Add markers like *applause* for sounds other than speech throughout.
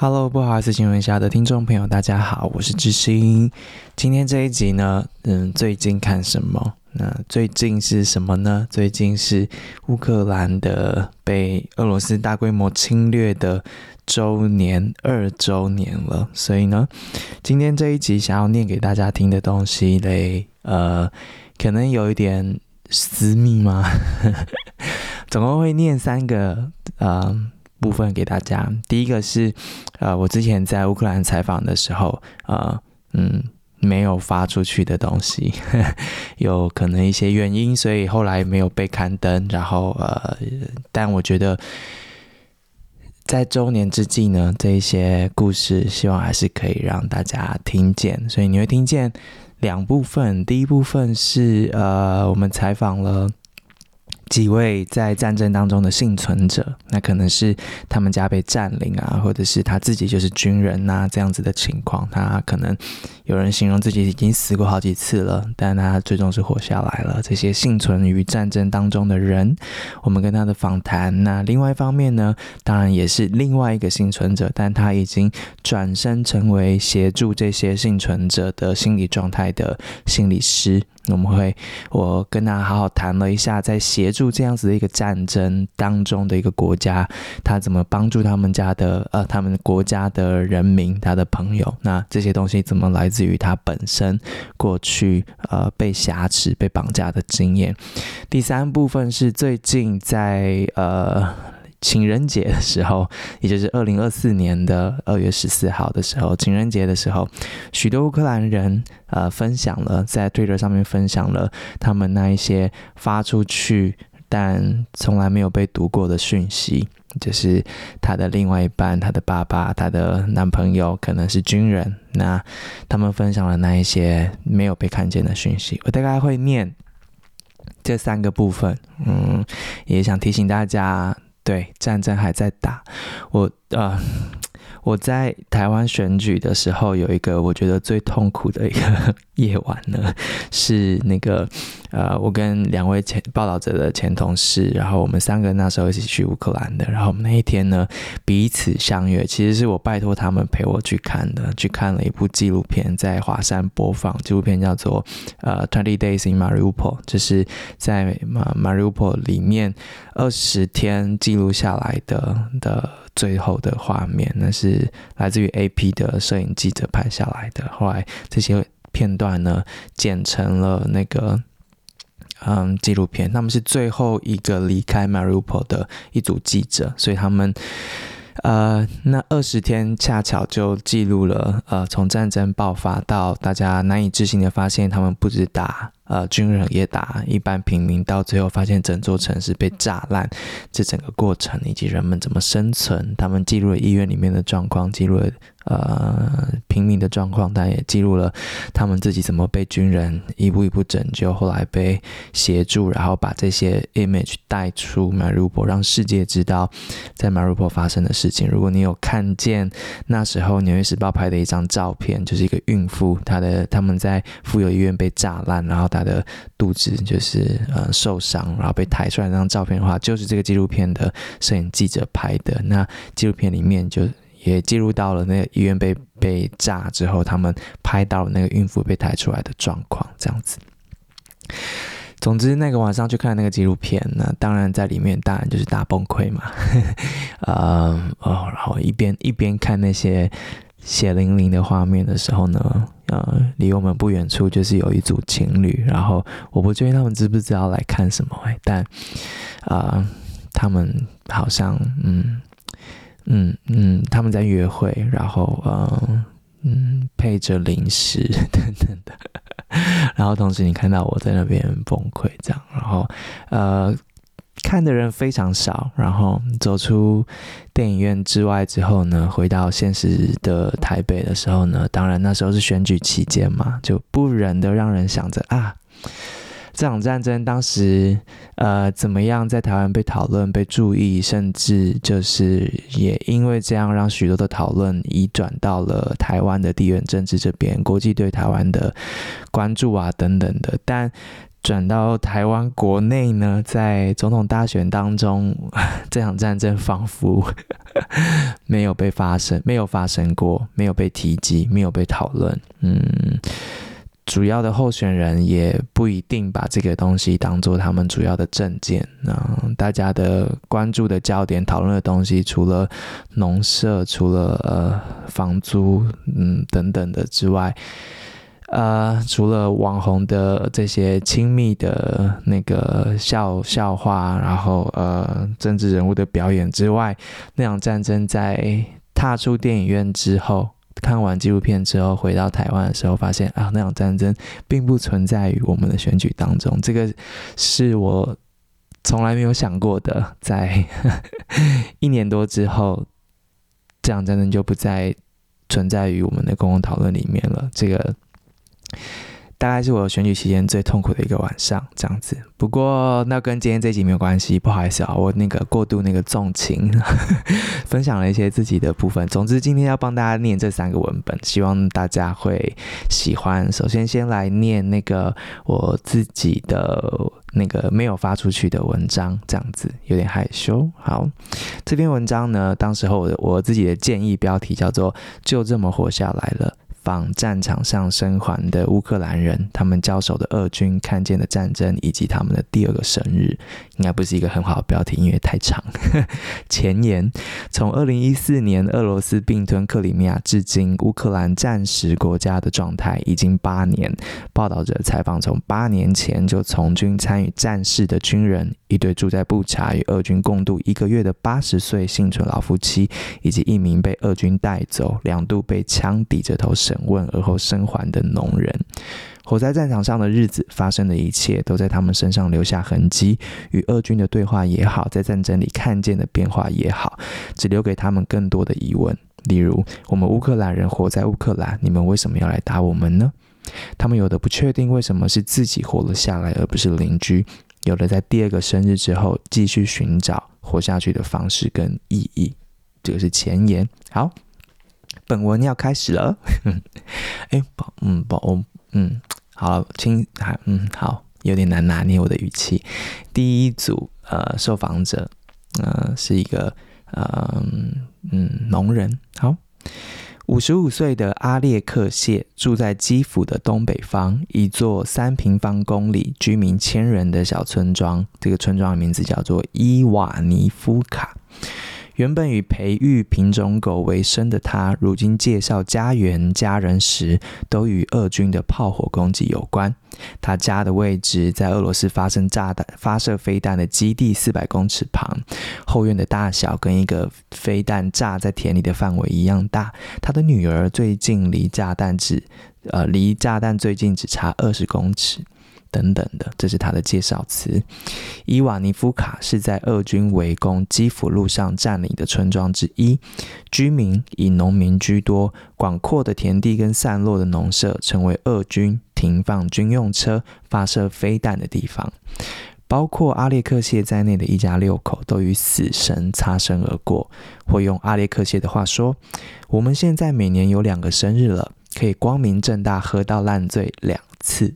Hello，不好意思，新闻下的听众朋友，大家好，我是智兴。今天这一集呢，嗯，最近看什么？那最近是什么呢？最近是乌克兰的被俄罗斯大规模侵略的周年二周年了，所以呢，今天这一集想要念给大家听的东西嘞，呃，可能有一点私密吗？*laughs* 总共会念三个，呃。部分给大家，第一个是，呃，我之前在乌克兰采访的时候，呃，嗯，没有发出去的东西，*laughs* 有可能一些原因，所以后来没有被刊登。然后，呃，但我觉得在周年之际呢，这一些故事，希望还是可以让大家听见。所以你会听见两部分，第一部分是，呃，我们采访了。几位在战争当中的幸存者，那可能是他们家被占领啊，或者是他自己就是军人呐、啊，这样子的情况。他可能有人形容自己已经死过好几次了，但他最终是活下来了。这些幸存于战争当中的人，我们跟他的访谈。那另外一方面呢，当然也是另外一个幸存者，但他已经转身成为协助这些幸存者的心理状态的心理师。我们会，我跟他好好谈了一下，在协助这样子的一个战争当中的一个国家，他怎么帮助他们家的呃，他们国家的人民，他的朋友，那这些东西怎么来自至于他本身过去呃被挟持、被绑架的经验。第三部分是最近在呃。情人节的时候，也就是二零二四年的二月十四号的时候，情人节的时候，许多乌克兰人呃分享了在 Twitter 上面分享了他们那一些发出去但从来没有被读过的讯息，就是他的另外一半、他的爸爸、他的男朋友可能是军人，那他们分享了那一些没有被看见的讯息。我大概会念这三个部分，嗯，也想提醒大家。对，战争还在打，我啊。呃我在台湾选举的时候，有一个我觉得最痛苦的一个 *laughs* 夜晚呢，是那个呃，我跟两位前报道者的前同事，然后我们三个那时候一起去乌克兰的，然后我们那一天呢彼此相约，其实是我拜托他们陪我去看的，去看了一部纪录片，在华山播放，纪录片叫做呃《Twenty Days in Mariupol》，就是在 Mariupol 里面二十天记录下来的的。最后的画面，那是来自于 AP 的摄影记者拍下来的。后来这些片段呢，剪成了那个嗯纪录片。他们是最后一个离开 Marupo 的一组记者，所以他们呃那二十天恰巧就记录了呃从战争爆发到大家难以置信的发现，他们不止打。呃，军人也打一般平民，到最后发现整座城市被炸烂，这整个过程以及人们怎么生存，他们记录了医院里面的状况，记录了呃平民的状况，但也记录了他们自己怎么被军人一步一步拯救，后来被协助，然后把这些 image 带出 Marup 让世界知道在 Marup 发生的事情。如果你有看见那时候《纽约时报》拍的一张照片，就是一个孕妇，她的他们在妇幼医院被炸烂，然后她的肚子就是呃受伤，然后被抬出来那张照片的话，就是这个纪录片的摄影记者拍的。那纪录片里面就也记录到了那个医院被被炸之后，他们拍到了那个孕妇被抬出来的状况，这样子。总之，那个晚上去看那个纪录片，那当然在里面当然就是大崩溃嘛。*laughs* 呃哦，然后一边一边看那些。血淋淋的画面的时候呢，呃，离我们不远处就是有一组情侣，然后我不确定他们知不知道来看什么，哎，但啊、呃，他们好像，嗯嗯嗯，他们在约会，然后呃嗯，配着零食 *laughs* 等等的，然后同时你看到我在那边崩溃这样，然后呃。看的人非常少，然后走出电影院之外之后呢，回到现实的台北的时候呢，当然那时候是选举期间嘛，就不忍的让人想着啊，这场战争当时呃怎么样在台湾被讨论、被注意，甚至就是也因为这样让许多的讨论移转到了台湾的地缘政治这边，国际对台湾的关注啊等等的，但。转到台湾国内呢，在总统大选当中，*laughs* 这场战争仿佛没有被发生，没有发生过，没有被提及，没有被讨论。嗯，主要的候选人也不一定把这个东西当做他们主要的证件。嗯，大家的关注的焦点、讨论的东西，除了农舍，除了呃房租，嗯等等的之外。呃，除了网红的这些亲密的那个笑笑话，然后呃，政治人物的表演之外，那场战争在踏出电影院之后，看完纪录片之后，回到台湾的时候，发现啊，那场战争并不存在于我们的选举当中。这个是我从来没有想过的，在 *laughs* 一年多之后，这场战争就不再存在于我们的公共讨论里面了。这个。大概是我选举期间最痛苦的一个晚上，这样子。不过那跟今天这集没有关系，不好意思啊，我那个过度那个纵情，*laughs* 分享了一些自己的部分。总之，今天要帮大家念这三个文本，希望大家会喜欢。首先，先来念那个我自己的那个没有发出去的文章，这样子有点害羞。好，这篇文章呢，当时候我我自己的建议标题叫做“就这么活下来了”。访战场上生还的乌克兰人，他们交手的俄军看见的战争，以及他们的第二个生日，应该不是一个很好的标题，因为太长。*laughs* 前言：从二零一四年俄罗斯并吞克里米亚至今，乌克兰战时国家的状态已经八年。报道者采访从八年前就从军参与战事的军人，一对住在布查与俄军共度一个月的八十岁幸存老夫妻，以及一名被俄军带走、两度被枪抵着头问而后生还的农人，活在战场上的日子，发生的一切都在他们身上留下痕迹。与俄军的对话也好，在战争里看见的变化也好，只留给他们更多的疑问。例如，我们乌克兰人活在乌克兰，你们为什么要来打我们呢？他们有的不确定为什么是自己活了下来，而不是邻居；有的在第二个生日之后，继续寻找活下去的方式跟意义。这个是前言。好。本文要开始了，*laughs* 哎，宝，嗯，宝，嗯，好，亲，还，嗯，好，有点难拿捏我的语气。第一组，呃，受访者，呃，是一个，呃，嗯，农人，好，五十五岁的阿列克谢住在基辅的东北方，一座三平方公里、居民千人的小村庄。这个村庄的名字叫做伊瓦尼夫卡。原本以培育品种狗为生的他，如今介绍家园、家人时，都与俄军的炮火攻击有关。他家的位置在俄罗斯发生炸弹、发射飞弹的基地四百公尺旁，后院的大小跟一个飞弹炸在田里的范围一样大。他的女儿最近离炸弹只，呃，离炸弹最近只差二十公尺。等等的，这是他的介绍词。伊瓦尼夫卡是在俄军围攻基辅路上占领的村庄之一，居民以农民居多，广阔的田地跟散落的农舍成为俄军停放军用车、发射飞弹的地方。包括阿列克谢在内的一家六口都与死神擦身而过。或用阿列克谢的话说：“我们现在每年有两个生日了，可以光明正大喝到烂醉两次。”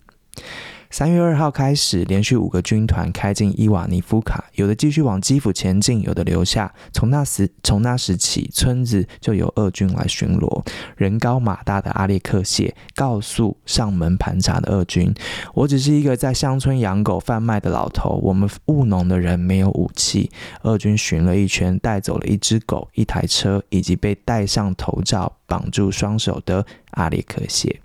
三月二号开始，连续五个军团开进伊瓦尼夫卡，有的继续往基辅前进，有的留下。从那时从那时起，村子就由俄军来巡逻。人高马大的阿列克谢告诉上门盘查的俄军：“我只是一个在乡村养狗贩卖的老头，我们务农的人没有武器。”俄军巡了一圈，带走了一只狗、一台车，以及被戴上头罩、绑住双手的阿列克谢。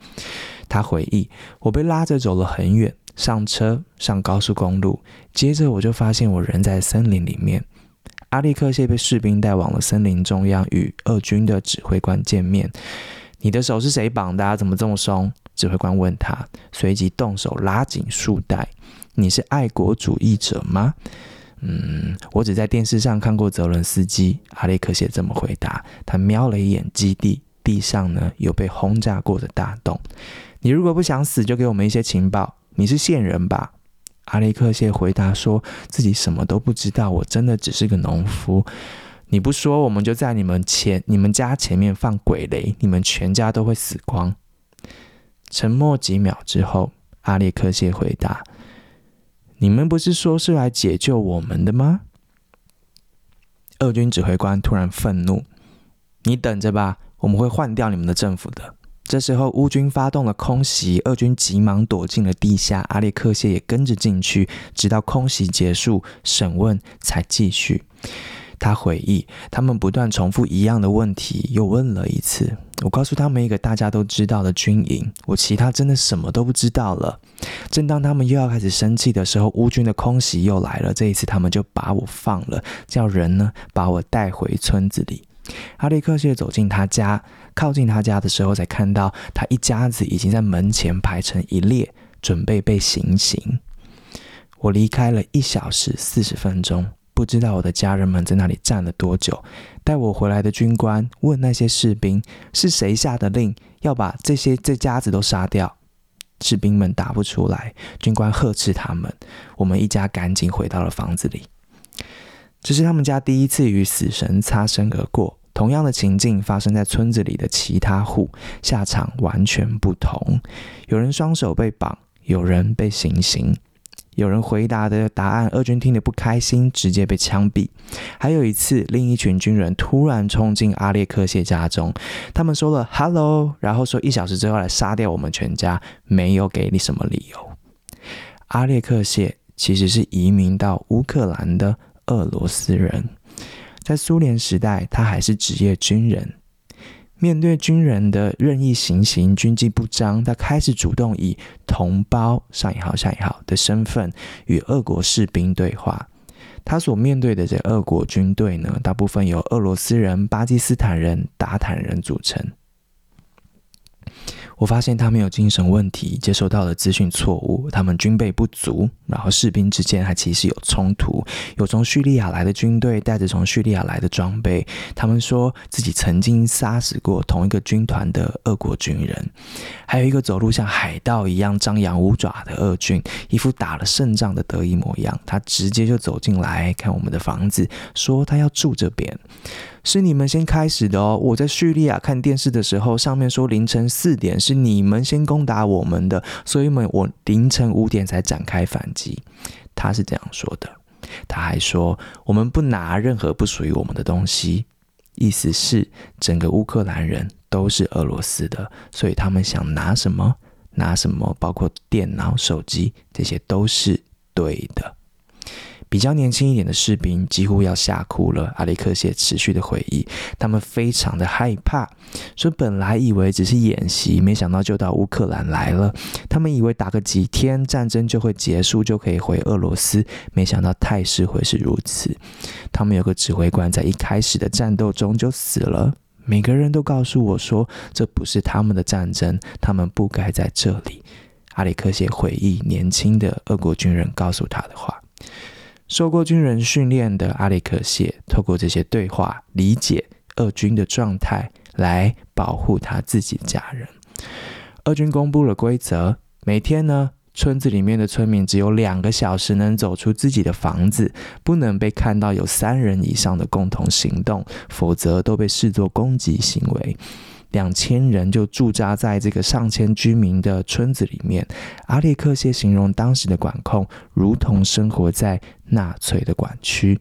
他回忆：“我被拉着走了很远，上车，上高速公路，接着我就发现我人在森林里面。阿列克谢被士兵带往了森林中央，与俄军的指挥官见面。你的手是谁绑的？怎么这么松？指挥官问他，随即动手拉紧束带。你是爱国主义者吗？嗯，我只在电视上看过泽伦斯基。阿列克谢这么回答。他瞄了一眼基地，地上呢有被轰炸过的大洞。你如果不想死，就给我们一些情报。你是线人吧？阿列克谢回答说自己什么都不知道。我真的只是个农夫。你不说，我们就在你们前、你们家前面放鬼雷，你们全家都会死光。沉默几秒之后，阿列克谢回答：你们不是说是来解救我们的吗？”俄军指挥官突然愤怒：“你等着吧，我们会换掉你们的政府的。”这时候，乌军发动了空袭，俄军急忙躲进了地下，阿列克谢也跟着进去，直到空袭结束，审问才继续。他回忆，他们不断重复一样的问题，又问了一次。我告诉他们一个大家都知道的军营，我其他真的什么都不知道了。正当他们又要开始生气的时候，乌军的空袭又来了。这一次，他们就把我放了，叫人呢把我带回村子里。阿列克谢走进他家，靠近他家的时候，才看到他一家子已经在门前排成一列，准备被行刑。我离开了一小时四十分钟。不知道我的家人们在那里站了多久。带我回来的军官问那些士兵：“是谁下的令要把这些这家子都杀掉？”士兵们答不出来。军官呵斥他们。我们一家赶紧回到了房子里。这是他们家第一次与死神擦身而过。同样的情境发生在村子里的其他户，下场完全不同。有人双手被绑，有人被行刑。有人回答的答案，俄军听得不开心，直接被枪毙。还有一次，另一群军人突然冲进阿列克谢家中，他们说了 “hello”，然后说一小时之后来杀掉我们全家，没有给你什么理由。阿列克谢其实是移民到乌克兰的俄罗斯人，在苏联时代，他还是职业军人。面对军人的任意行刑、军纪不彰，他开始主动以同胞（上引号下引号）的身份与俄国士兵对话。他所面对的这俄国军队呢，大部分由俄罗斯人、巴基斯坦人、达坦人组成。我发现他们有精神问题，接收到的资讯错误，他们军备不足，然后士兵之间还其实有冲突。有从叙利亚来的军队带着从叙利亚来的装备，他们说自己曾经杀死过同一个军团的俄国军人。还有一个走路像海盗一样张扬五爪的俄军，一副打了胜仗的得意模样。他直接就走进来看我们的房子，说他要住这边。是你们先开始的哦！我在叙利亚看电视的时候，上面说凌晨四点是你们先攻打我们的，所以们我凌晨五点才展开反击。他是这样说的。他还说我们不拿任何不属于我们的东西，意思是整个乌克兰人都是俄罗斯的，所以他们想拿什么拿什么，包括电脑、手机，这些都是对的。比较年轻一点的士兵几乎要吓哭了。阿列克谢持续的回忆，他们非常的害怕，说本来以为只是演习，没想到就到乌克兰来了。他们以为打个几天战争就会结束，就可以回俄罗斯，没想到态势会是如此。他们有个指挥官在一开始的战斗中就死了。每个人都告诉我说，这不是他们的战争，他们不该在这里。阿列克谢回忆年轻的俄国军人告诉他的话。受过军人训练的阿列克谢，透过这些对话，理解俄军的状态，来保护他自己的家人。俄军公布了规则：每天呢，村子里面的村民只有两个小时能走出自己的房子，不能被看到有三人以上的共同行动，否则都被视作攻击行为。两千人就驻扎在这个上千居民的村子里面。阿列克谢形容当时的管控，如同生活在纳粹的管区。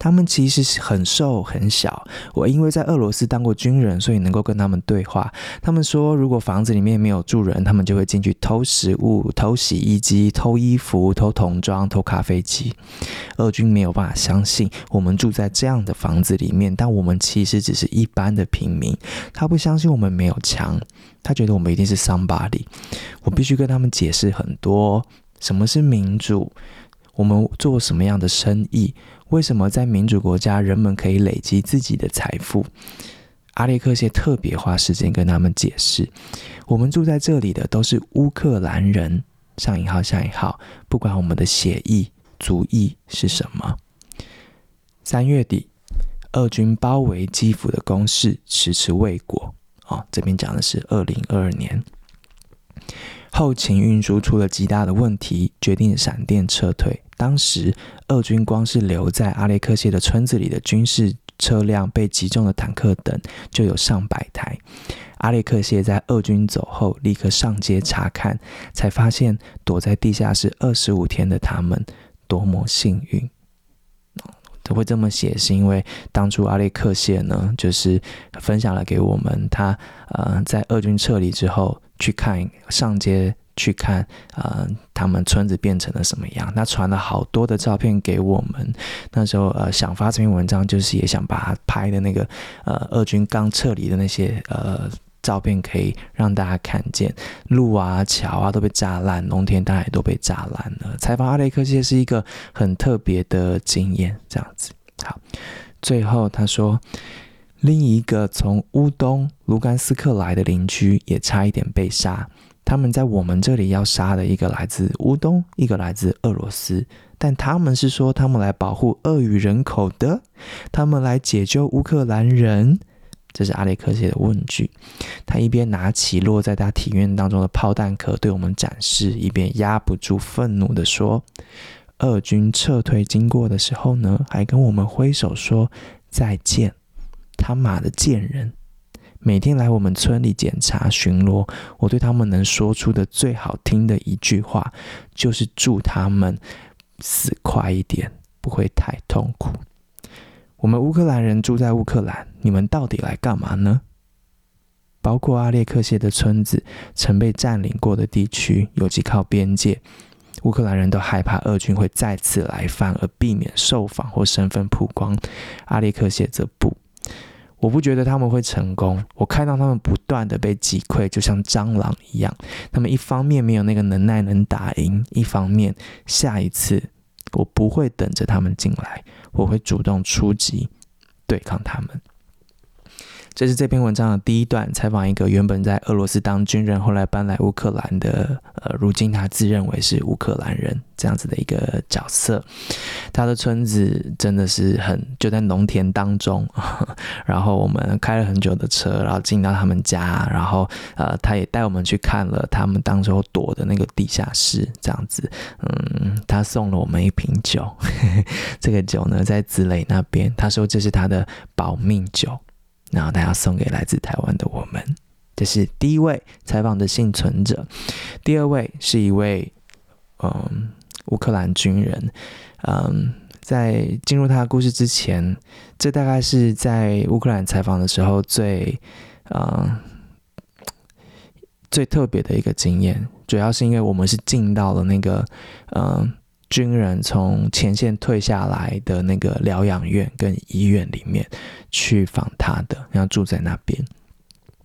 他们其实是很瘦很小。我因为在俄罗斯当过军人，所以能够跟他们对话。他们说，如果房子里面没有住人，他们就会进去偷食物、偷洗衣机、偷衣服、偷童装、偷咖啡机。俄军没有办法相信我们住在这样的房子里面，但我们其实只是一般的平民。他不相信我们没有枪，他觉得我们一定是 somebody。我必须跟他们解释很多，什么是民主，我们做什么样的生意。为什么在民主国家，人们可以累积自己的财富？阿列克谢特别花时间跟他们解释：我们住在这里的都是乌克兰人，上引号下引号，不管我们的血裔、族裔是什么。三月底，俄军包围基辅的攻势迟迟未果。哦，这边讲的是二零二二年。后勤运输出了极大的问题，决定闪电撤退。当时，俄军光是留在阿列克谢的村子里的军事车辆、被击中的坦克等，就有上百台。阿列克谢在俄军走后，立刻上街查看，才发现躲在地下室二十五天的他们多么幸运。他会这么写，是因为当初阿列克谢呢，就是分享了给我们他呃，在俄军撤离之后去看上街。去看，呃，他们村子变成了什么样？他传了好多的照片给我们。那时候，呃，想发这篇文章，就是也想把他拍的那个，呃，俄军刚撤离的那些，呃，照片，可以让大家看见路啊、桥啊都被炸烂，农田当然都被炸烂了。采访阿雷克谢是一个很特别的经验，这样子。好，最后他说，另一个从乌东卢甘斯克来的邻居也差一点被杀。他们在我们这里要杀的一个来自乌东，一个来自俄罗斯，但他们是说他们来保护俄语人口的，他们来解救乌克兰人。这是阿列克谢的问句。他一边拿起落在他体院当中的炮弹壳对我们展示，一边压不住愤怒地说：“俄军撤退经过的时候呢，还跟我们挥手说再见。他妈的贱人！”每天来我们村里检查巡逻，我对他们能说出的最好听的一句话，就是祝他们死快一点，不会太痛苦。我们乌克兰人住在乌克兰，你们到底来干嘛呢？包括阿列克谢的村子，曾被占领过的地区，尤其靠边界，乌克兰人都害怕俄军会再次来犯，而避免受访或身份曝光。阿列克谢则不。我不觉得他们会成功。我看到他们不断的被击溃，就像蟑螂一样。他们一方面没有那个能耐能打赢，一方面下一次我不会等着他们进来，我会主动出击，对抗他们。这是这篇文章的第一段，采访一个原本在俄罗斯当军人，后来搬来乌克兰的，呃，如今他自认为是乌克兰人这样子的一个角色。他的村子真的是很就在农田当中，*laughs* 然后我们开了很久的车，然后进到他们家，然后呃，他也带我们去看了他们当时候躲的那个地下室，这样子。嗯，他送了我们一瓶酒，*laughs* 这个酒呢在子磊那边，他说这是他的保命酒。然后他要送给来自台湾的我们，这是第一位采访的幸存者。第二位是一位嗯乌克兰军人，嗯，在进入他的故事之前，这大概是在乌克兰采访的时候最嗯最特别的一个经验，主要是因为我们是进到了那个嗯。军人从前线退下来的那个疗养院跟医院里面去访他的，然后住在那边。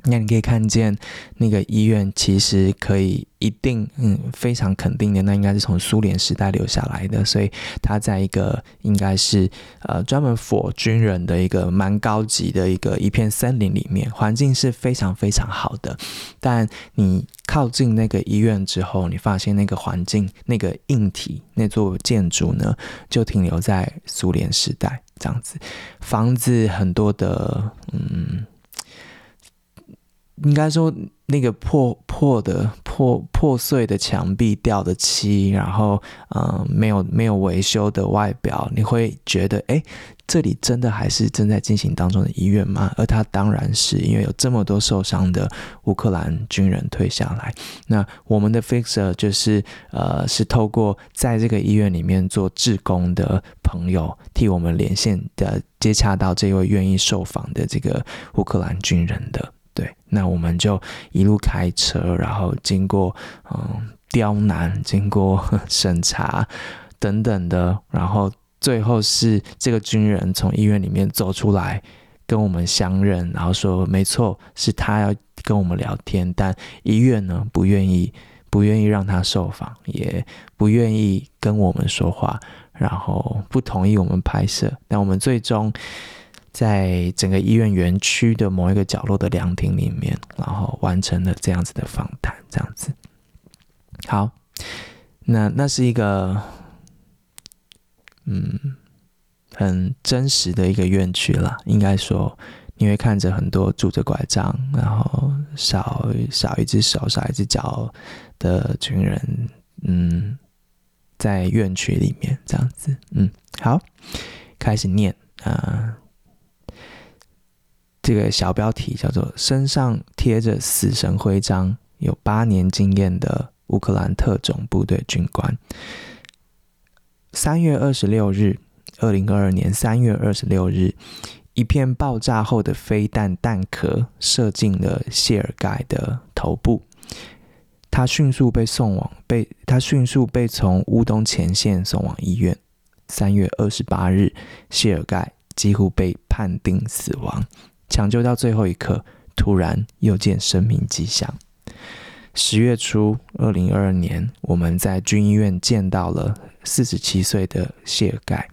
那你可以看见那个医院其实可以一定嗯非常肯定的，那应该是从苏联时代留下来的，所以它在一个应该是呃专门 for 军人的一个蛮高级的一个一片森林里面，环境是非常非常好的。但你靠近那个医院之后，你发现那个环境那个硬体那座建筑呢，就停留在苏联时代这样子，房子很多的嗯。应该说，那个破破的破破碎的墙壁、掉的漆，然后嗯，没有没有维修的外表，你会觉得，哎，这里真的还是正在进行当中的医院吗？而它当然是，因为有这么多受伤的乌克兰军人退下来。那我们的 fixer 就是呃，是透过在这个医院里面做志工的朋友替我们连线的，接洽到这位愿意受访的这个乌克兰军人的。对，那我们就一路开车，然后经过嗯刁难，经过 *laughs* 审查等等的，然后最后是这个军人从医院里面走出来跟我们相认，然后说没错，是他要跟我们聊天，但医院呢不愿意，不愿意让他受访，也不愿意跟我们说话，然后不同意我们拍摄，但我们最终。在整个医院园区的某一个角落的凉亭里面，然后完成了这样子的访谈，这样子。好，那那是一个，嗯，很真实的一个院区了。应该说，你会看着很多拄着拐杖，然后少少一只手、少一只脚的军人，嗯，在院区里面这样子，嗯，好，开始念啊。这个小标题叫做“身上贴着死神徽章，有八年经验的乌克兰特种部队军官”。三月二十六日，二零二二年三月二十六日，一片爆炸后的飞弹弹壳射进了谢尔盖的头部，他迅速被送往被他迅速被从乌东前线送往医院。三月二十八日，谢尔盖几乎被判定死亡。抢救到最后一刻，突然又见生命迹象。十月初，二零二二年，我们在军医院见到了四十七岁的谢盖。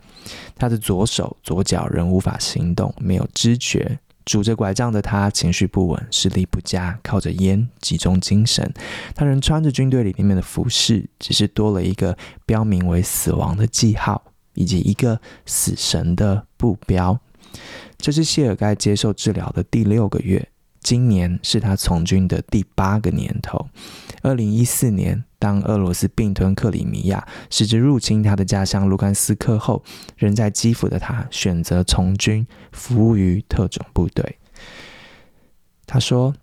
他的左手、左脚仍无法行动，没有知觉。拄着拐杖的他情绪不稳，视力不佳，靠着烟集中精神。他仍穿着军队里面的服饰，只是多了一个标明为死亡的记号，以及一个死神的布标。这是谢尔盖接受治疗的第六个月，今年是他从军的第八个年头。二零一四年，当俄罗斯并吞克里米亚，使之入侵他的家乡卢甘斯克后，仍在基辅的他选择从军，服务于特种部队。他说，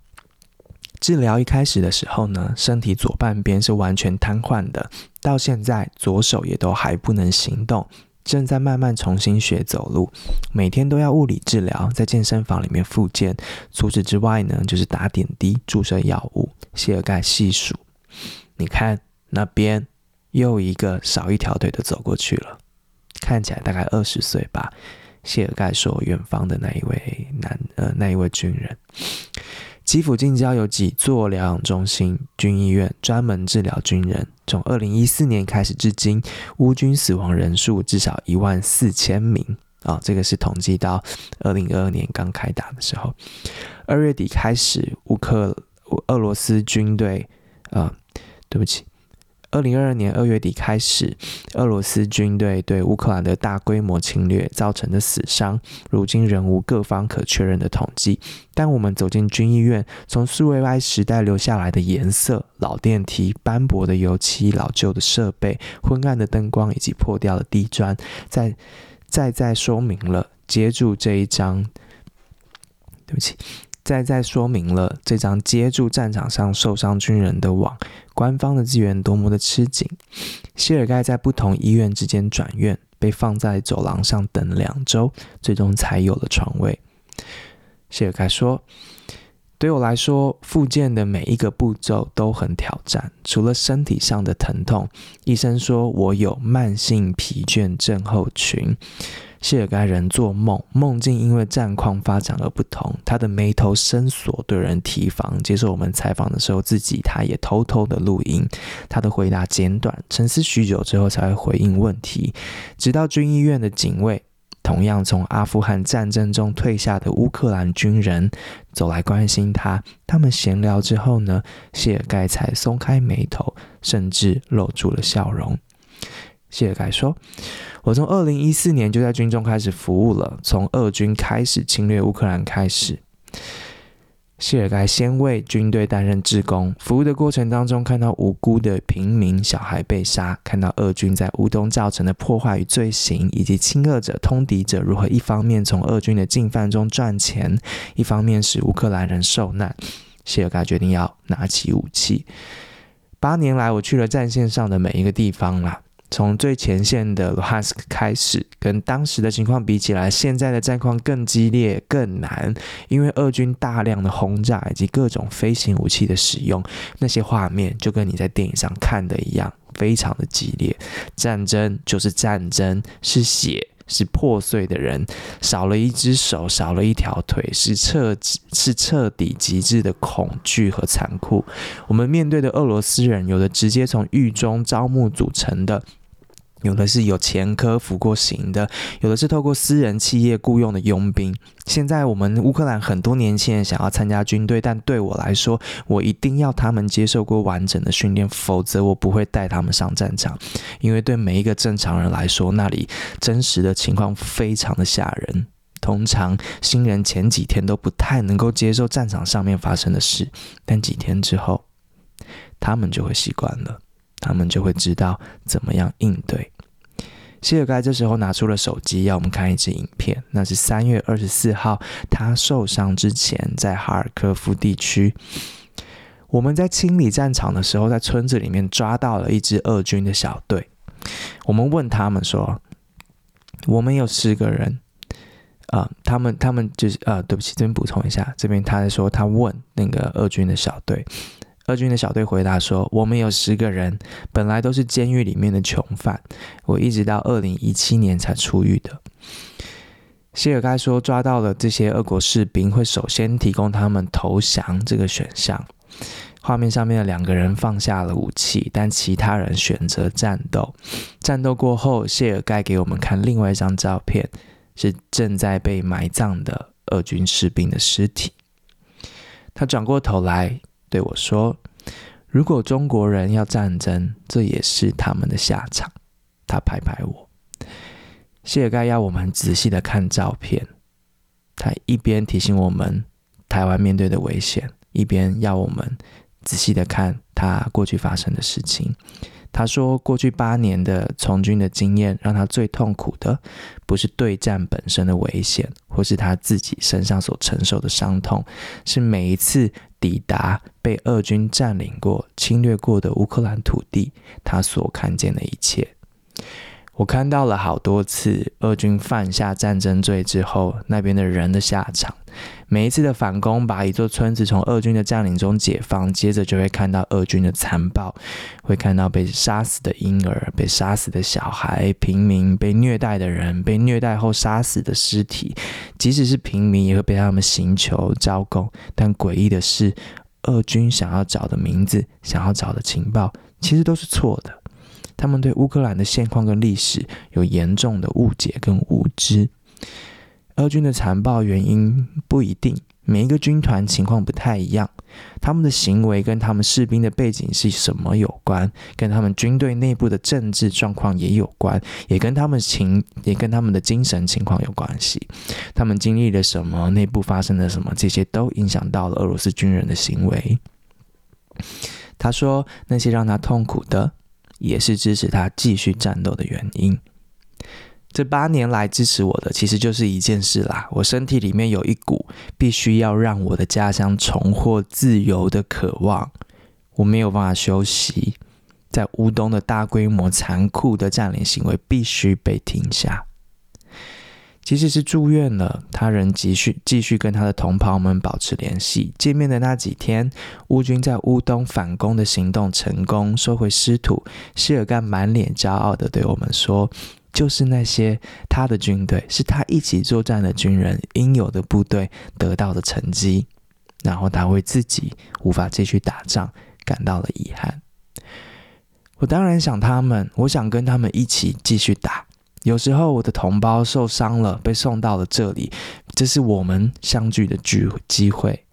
治疗一开始的时候呢，身体左半边是完全瘫痪的，到现在左手也都还不能行动。正在慢慢重新学走路，每天都要物理治疗，在健身房里面复健。除此之外呢，就是打点滴、注射药物。谢尔盖细数，你看那边又一个少一条腿的走过去了，看起来大概二十岁吧。谢尔盖说：“远方的那一位男呃，那一位军人。”基辅近郊有几座疗养中心、军医院，专门治疗军人。从二零一四年开始至今，乌军死亡人数至少一万四千名啊、这个是统计到二零二二年刚开打的时候。二月底开始，乌克俄罗斯军队啊、对不起。二零二二年二月底开始，俄罗斯军队对乌克兰的大规模侵略造成的死伤，如今仍无各方可确认的统计。但我们走进军医院，从苏维埃时代留下来的颜色、老电梯、斑驳的油漆、老旧的设备、昏暗的灯光以及破掉的地砖，再再再说明了接住这一张，对不起。再再说明了这张接住战场上受伤军人的网，官方的资源多么的吃紧。谢尔盖在不同医院之间转院，被放在走廊上等两周，最终才有了床位。谢尔盖说：“对我来说，复健的每一个步骤都很挑战，除了身体上的疼痛，医生说我有慢性疲倦症候群。”谢尔盖人做梦，梦境因为战况发展而不同。他的眉头深锁，对人提防。接受我们采访的时候，自己他也偷偷的录音。他的回答简短，沉思许久之后才会回应问题。直到军医院的警卫，同样从阿富汗战争中退下的乌克兰军人，走来关心他。他们闲聊之后呢，谢尔盖才松开眉头，甚至露出了笑容。谢尔盖说：“我从二零一四年就在军中开始服务了，从俄军开始侵略乌克兰开始。”谢尔盖先为军队担任志工，服务的过程当中，看到无辜的平民小孩被杀，看到俄军在乌东造成的破坏与罪行，以及亲俄者、通敌者如何一方面从俄军的进犯中赚钱，一方面使乌克兰人受难。谢尔盖决定要拿起武器。八年来，我去了战线上的每一个地方啦。从最前线的卢汉斯克开始，跟当时的情况比起来，现在的战况更激烈、更难，因为俄军大量的轰炸以及各种飞行武器的使用，那些画面就跟你在电影上看的一样，非常的激烈。战争就是战争，是血，是破碎的人，少了一只手，少了一条腿，是彻是彻底极致的恐惧和残酷。我们面对的俄罗斯人，有的直接从狱中招募组成的。有的是有前科服过刑的，有的是透过私人企业雇佣的佣兵。现在我们乌克兰很多年轻人想要参加军队，但对我来说，我一定要他们接受过完整的训练，否则我不会带他们上战场。因为对每一个正常人来说，那里真实的情况非常的吓人。通常新人前几天都不太能够接受战场上面发生的事，但几天之后，他们就会习惯了，他们就会知道怎么样应对。谢尔盖这时候拿出了手机，要我们看一支影片。那是三月二十四号，他受伤之前，在哈尔科夫地区，我们在清理战场的时候，在村子里面抓到了一支俄军的小队。我们问他们说：“我们有十个人。”啊，他们他们就是呃，对不起，这边补充一下，这边他在说，他问那个俄军的小队。俄军的小队回答说：“我们有十个人，本来都是监狱里面的囚犯，我一直到二零一七年才出狱的。”谢尔盖说：“抓到了这些俄国士兵，会首先提供他们投降这个选项。画面上面的两个人放下了武器，但其他人选择战斗。战斗过后，谢尔盖给我们看另外一张照片，是正在被埋葬的俄军士兵的尸体。他转过头来。”对我说：“如果中国人要战争，这也是他们的下场。”他拍拍我。谢尔盖要我们仔细的看照片，他一边提醒我们台湾面对的危险，一边要我们仔细的看他过去发生的事情。他说，过去八年的从军的经验，让他最痛苦的，不是对战本身的危险，或是他自己身上所承受的伤痛，是每一次抵达被俄军占领过、侵略过的乌克兰土地，他所看见的一切。我看到了好多次俄军犯下战争罪之后，那边的人的下场。每一次的反攻，把一座村子从俄军的占领中解放，接着就会看到俄军的残暴，会看到被杀死的婴儿、被杀死的小孩、平民被虐待的人、被虐待后杀死的尸体。即使是平民，也会被他们刑求招供。但诡异的是，俄军想要找的名字、想要找的情报，其实都是错的。他们对乌克兰的现况跟历史有严重的误解跟无知。俄军的残暴原因不一定，每一个军团情况不太一样，他们的行为跟他们士兵的背景是什么有关，跟他们军队内部的政治状况也有关，也跟他们情也跟他们的精神情况有关系。他们经历了什么，内部发生了什么，这些都影响到了俄罗斯军人的行为。他说，那些让他痛苦的。也是支持他继续战斗的原因。这八年来支持我的，其实就是一件事啦。我身体里面有一股必须要让我的家乡重获自由的渴望。我没有办法休息，在乌东的大规模残酷的占领行为必须被停下。即使是住院了，他仍继续继续跟他的同袍们保持联系。见面的那几天，乌军在乌东反攻的行动成功，收回失土。谢尔盖满脸骄傲地对我们说：“就是那些他的军队，是他一起作战的军人应有的部队得到的成绩。”然后他为自己无法继续打仗感到了遗憾。我当然想他们，我想跟他们一起继续打。有时候我的同胞受伤了，被送到了这里，这是我们相聚的聚机会。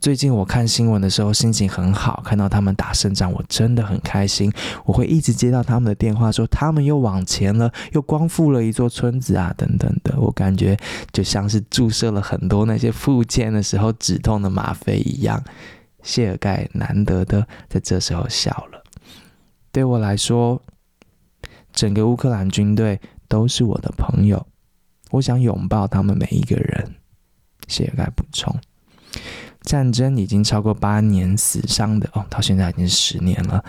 最近我看新闻的时候心情很好，看到他们打胜仗，我真的很开心。我会一直接到他们的电话，说他们又往前了，又光复了一座村子啊，等等的。我感觉就像是注射了很多那些复健的时候止痛的吗啡一样。谢尔盖难得的在这时候笑了。对我来说，整个乌克兰军队。都是我的朋友，我想拥抱他们每一个人。谢尔盖补充，战争已经超过八年，死伤的哦，到现在已经十年了。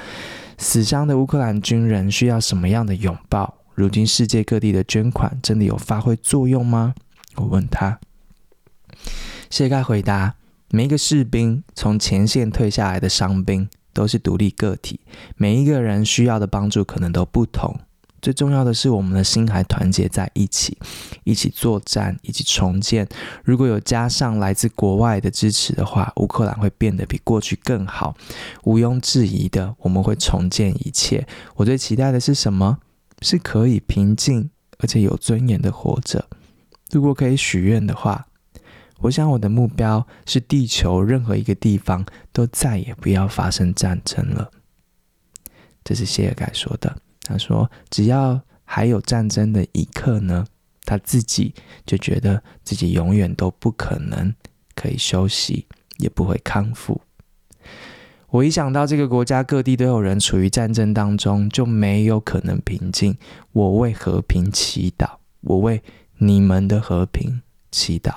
死伤的乌克兰军人需要什么样的拥抱？如今世界各地的捐款真的有发挥作用吗？我问他。谢盖回答：每一个士兵，从前线退下来的伤兵，都是独立个体，每一个人需要的帮助可能都不同。最重要的是，我们的心还团结在一起，一起作战，一起重建。如果有加上来自国外的支持的话，乌克兰会变得比过去更好。毋庸置疑的，我们会重建一切。我最期待的是什么？是可以平静而且有尊严的活着。如果可以许愿的话，我想我的目标是地球任何一个地方都再也不要发生战争了。这是谢尔盖说的。他说：“只要还有战争的一刻呢，他自己就觉得自己永远都不可能可以休息，也不会康复。我一想到这个国家各地都有人处于战争当中，就没有可能平静。我为和平祈祷，我为你们的和平祈祷。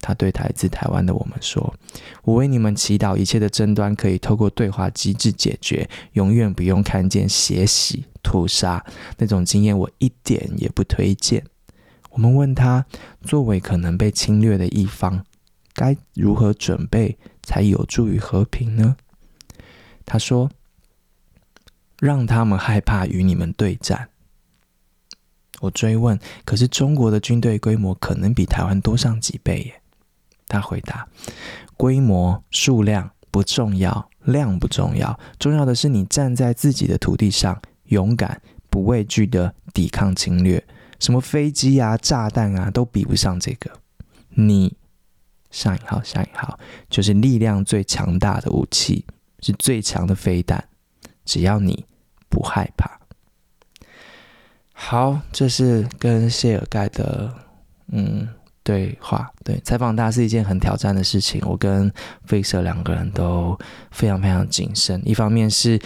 他对来自台湾的我们说：“我为你们祈祷，一切的争端可以透过对话机制解决，永远不用看见血洗、屠杀那种经验，我一点也不推荐。”我们问他：“作为可能被侵略的一方，该如何准备才有助于和平呢？”他说：“让他们害怕与你们对战。”我追问：“可是中国的军队规模可能比台湾多上几倍耶？”他回答：“规模、数量不重要，量不重要，重要的是你站在自己的土地上，勇敢、不畏惧的抵抗侵略。什么飞机啊、炸弹啊，都比不上这个。你上一号下一号，就是力量最强大的武器。”是最强的飞弹，只要你不害怕。好，这是跟谢尔盖的嗯对话。对，采访他是一件很挑战的事情。我跟费舍两个人都非常非常谨慎。一方面是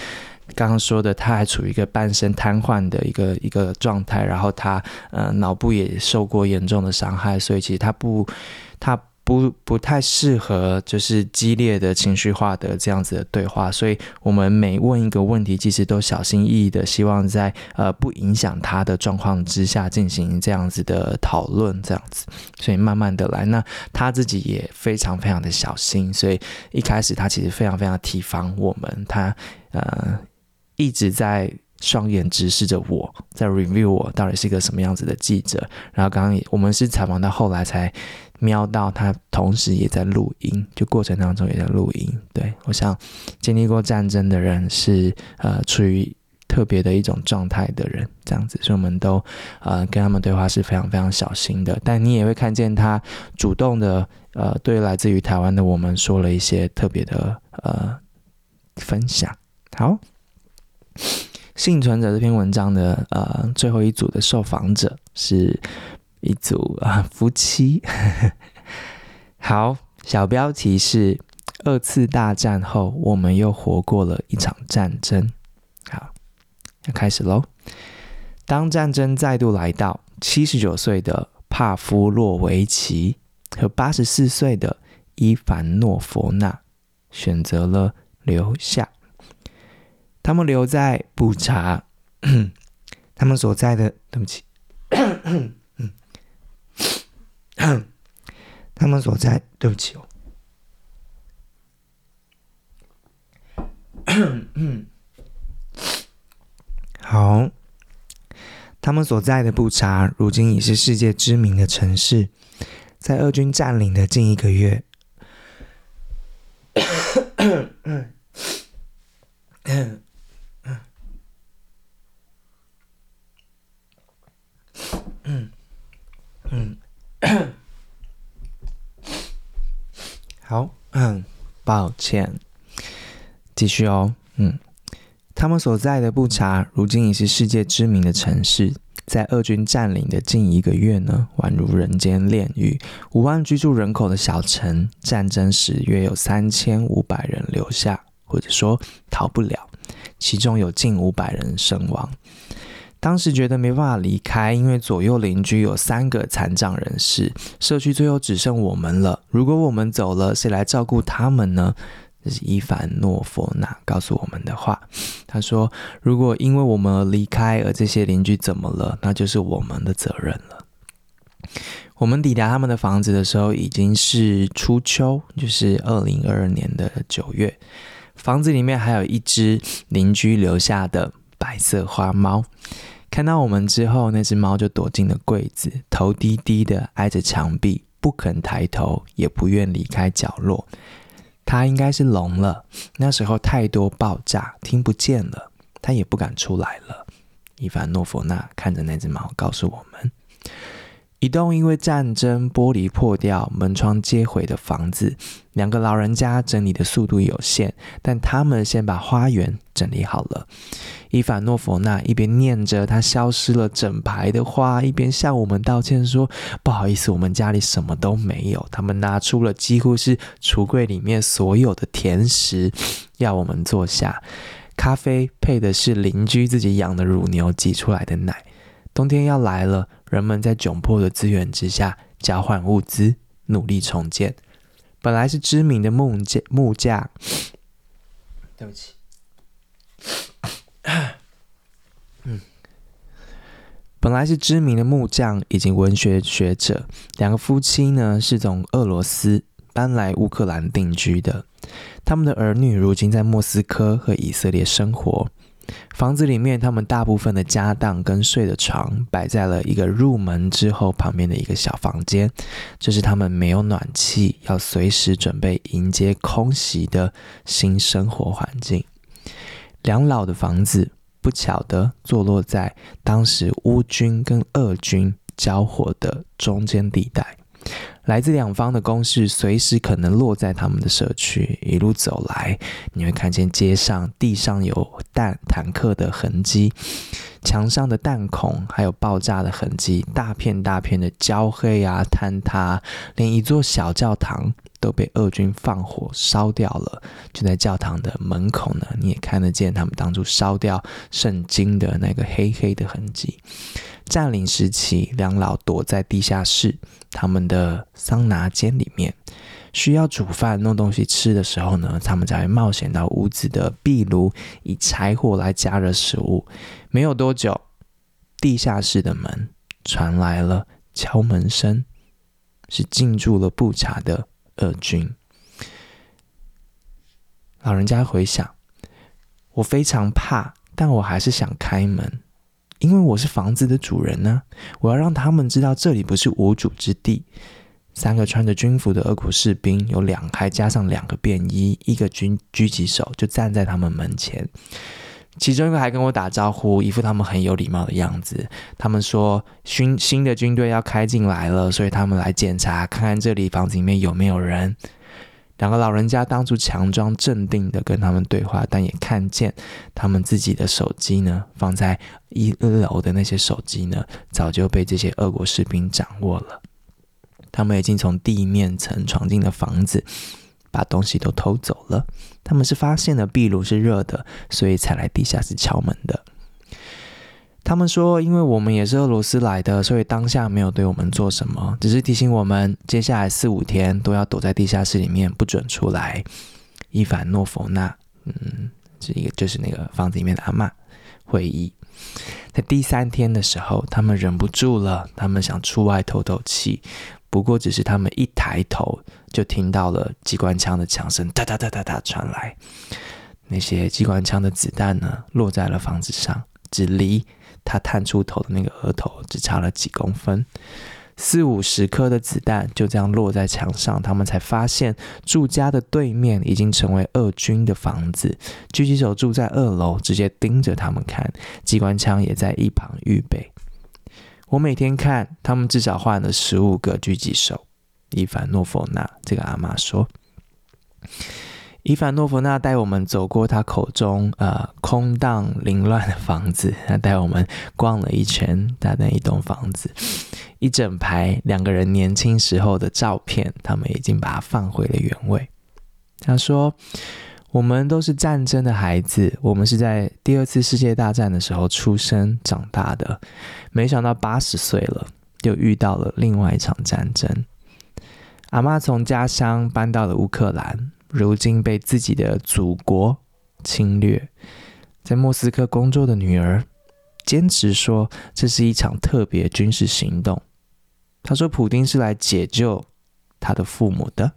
刚刚说的，他还处于一个半身瘫痪的一个一个状态，然后他呃脑部也受过严重的伤害，所以其实他不他。不不太适合，就是激烈的情绪化的这样子的对话，所以我们每问一个问题，其实都小心翼翼的，希望在呃不影响他的状况之下进行这样子的讨论，这样子，所以慢慢的来。那他自己也非常非常的小心，所以一开始他其实非常非常提防我们，他呃一直在双眼直视着我，在 review 我到底是一个什么样子的记者。然后刚刚我们是采访到后来才。瞄到他，同时也在录音，就过程当中也在录音。对，我想经历过战争的人是呃处于特别的一种状态的人，这样子，所以我们都呃跟他们对话是非常非常小心的。但你也会看见他主动的呃对来自于台湾的我们说了一些特别的呃分享。好，幸存者这篇文章的呃最后一组的受访者是。一组啊，夫妻。好，小标题是“二次大战后，我们又活过了一场战争”。好，开始喽。当战争再度来到，七十九岁的帕夫洛维奇和八十四岁的伊凡诺佛娜选择了留下。他们留在布查，*coughs* 他们所在的，对不起。*coughs* 他们所在，对不起哦。*coughs* 好，他们所在的布查，如今已是世界知名的城市。在俄军占领的近一个月，嗯。好，嗯，抱歉，继续哦，嗯，他们所在的布查，如今已是世界知名的城市，在俄军占领的近一个月呢，宛如人间炼狱。五万居住人口的小城，战争时约有三千五百人留下，或者说逃不了，其中有近五百人身亡。当时觉得没办法离开，因为左右邻居有三个残障人士，社区最后只剩我们了。如果我们走了，谁来照顾他们呢？这是伊凡诺佛娜告诉我们的话。他说：“如果因为我们而离开，而这些邻居怎么了？那就是我们的责任了。”我们抵达他们的房子的时候，已经是初秋，就是二零二二年的九月。房子里面还有一只邻居留下的白色花猫。看到我们之后，那只猫就躲进了柜子，头低低的挨着墙壁，不肯抬头，也不愿离开角落。它应该是聋了，那时候太多爆炸，听不见了，它也不敢出来了。伊凡诺佛娜看着那只猫，告诉我们：一栋因为战争玻璃破掉、门窗接毁的房子，两个老人家整理的速度有限，但他们先把花园整理好了。伊凡诺佛娜一边念着他消失了整排的花，一边向我们道歉说：“不好意思，我们家里什么都没有。”他们拿出了几乎是橱柜里面所有的甜食，要我们坐下。咖啡配的是邻居自己养的乳牛挤出来的奶。冬天要来了。人们在窘迫的资源之下交换物资，努力重建。本来是知名的木匠，木匠，*coughs* 对不起，*coughs* 嗯，本来是知名的木匠以及文学学者，两个夫妻呢是从俄罗斯搬来乌克兰定居的。他们的儿女如今在莫斯科和以色列生活。房子里面，他们大部分的家当跟睡的床摆在了一个入门之后旁边的一个小房间，这是他们没有暖气，要随时准备迎接空袭的新生活环境。两老的房子不巧的坐落在当时乌军跟俄军交火的中间地带。来自两方的攻势随时可能落在他们的社区。一路走来，你会看见街上、地上有弹坦克的痕迹，墙上的弹孔还有爆炸的痕迹，大片大片的焦黑啊，坍塌，连一座小教堂都被俄军放火烧掉了。就在教堂的门口呢，你也看得见他们当初烧掉圣经的那个黑黑的痕迹。占领时期，两老躲在地下室，他们的桑拿间里面，需要煮饭弄东西吃的时候呢，他们才会冒险到屋子的壁炉，以柴火来加热食物。没有多久，地下室的门传来了敲门声，是进驻了布查的俄军。老人家回想：我非常怕，但我还是想开门。因为我是房子的主人呢、我要让他们知道这里不是无主之地。三个穿着军服的俄国士兵，有两开加上两个便衣，一个军狙击手就站在他们门前。其中一个还跟我打招呼，一副他们很有礼貌的样子。他们说新新的军队要开进来了，所以他们来检查，看看这里房子里面有没有人。两个老人家当初强装镇定的跟他们对话，但也看见他们自己的手机呢，放在一楼的那些手机呢，早就被这些俄国士兵掌握了。他们已经从地面层闯进了房子，把东西都偷走了。他们是发现了壁炉是热的，所以才来地下室敲门的。他们说：“因为我们也是俄罗斯来的，所以当下没有对我们做什么，只是提醒我们接下来四五天都要躲在地下室里面，不准出来。”伊凡诺弗娜，嗯，这一个就是那个房子里面的阿嬷会议。在第三天的时候，他们忍不住了，他们想出外透透气。不过，只是他们一抬头，就听到了机关枪的枪声，哒哒哒哒哒传来。那些机关枪的子弹呢，落在了房子上，只离。他探出头的那个额头只差了几公分，四五十颗的子弹就这样落在墙上，他们才发现住家的对面已经成为俄军的房子。狙击手住在二楼，直接盯着他们看，机关枪也在一旁预备。我每天看，他们至少换了十五个狙击手。伊凡诺夫娜这个阿嬷说。伊凡诺夫娜带我们走过他口中呃空荡凌乱的房子，他带我们逛了一圈他那一栋房子，一整排两个人年轻时候的照片，他们已经把它放回了原位。他说：“我们都是战争的孩子，我们是在第二次世界大战的时候出生长大的，没想到八十岁了，又遇到了另外一场战争。阿嬷从家乡搬到了乌克兰。”如今被自己的祖国侵略，在莫斯科工作的女儿坚持说，这是一场特别军事行动。她说，普丁是来解救他的父母的。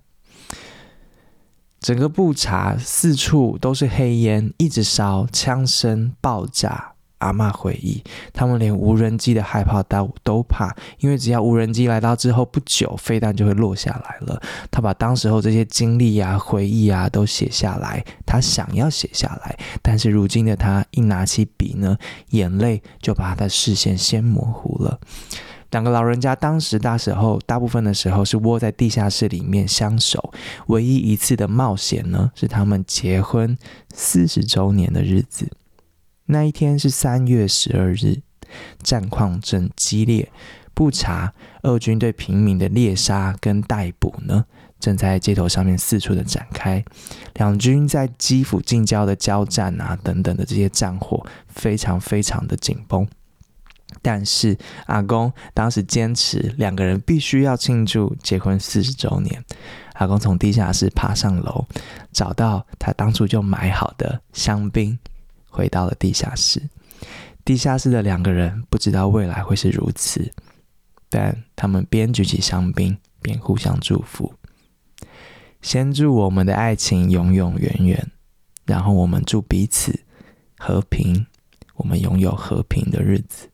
整个布查四处都是黑烟，一直烧，枪声爆炸。阿妈回忆，他们连无人机的害怕都都怕，因为只要无人机来到之后不久，飞弹就会落下来了。他把当时候这些经历啊、回忆啊都写下来，他想要写下来，但是如今的他一拿起笔呢，眼泪就把他的视线先模糊了。两个老人家当时大时候，大部分的时候是窝在地下室里面相守。唯一一次的冒险呢，是他们结婚四十周年的日子。那一天是三月十二日，战况正激烈，不查俄军对平民的猎杀跟逮捕呢，正在街头上面四处的展开。两军在基辅近郊的交战啊，等等的这些战火，非常非常的紧绷。但是阿公当时坚持两个人必须要庆祝结婚四十周年。阿公从地下室爬上楼，找到他当初就买好的香槟，回到了地下室。地下室的两个人不知道未来会是如此，但他们边举起香槟边互相祝福。先祝我们的爱情永永远远，然后我们祝彼此和平，我们拥有和平的日子。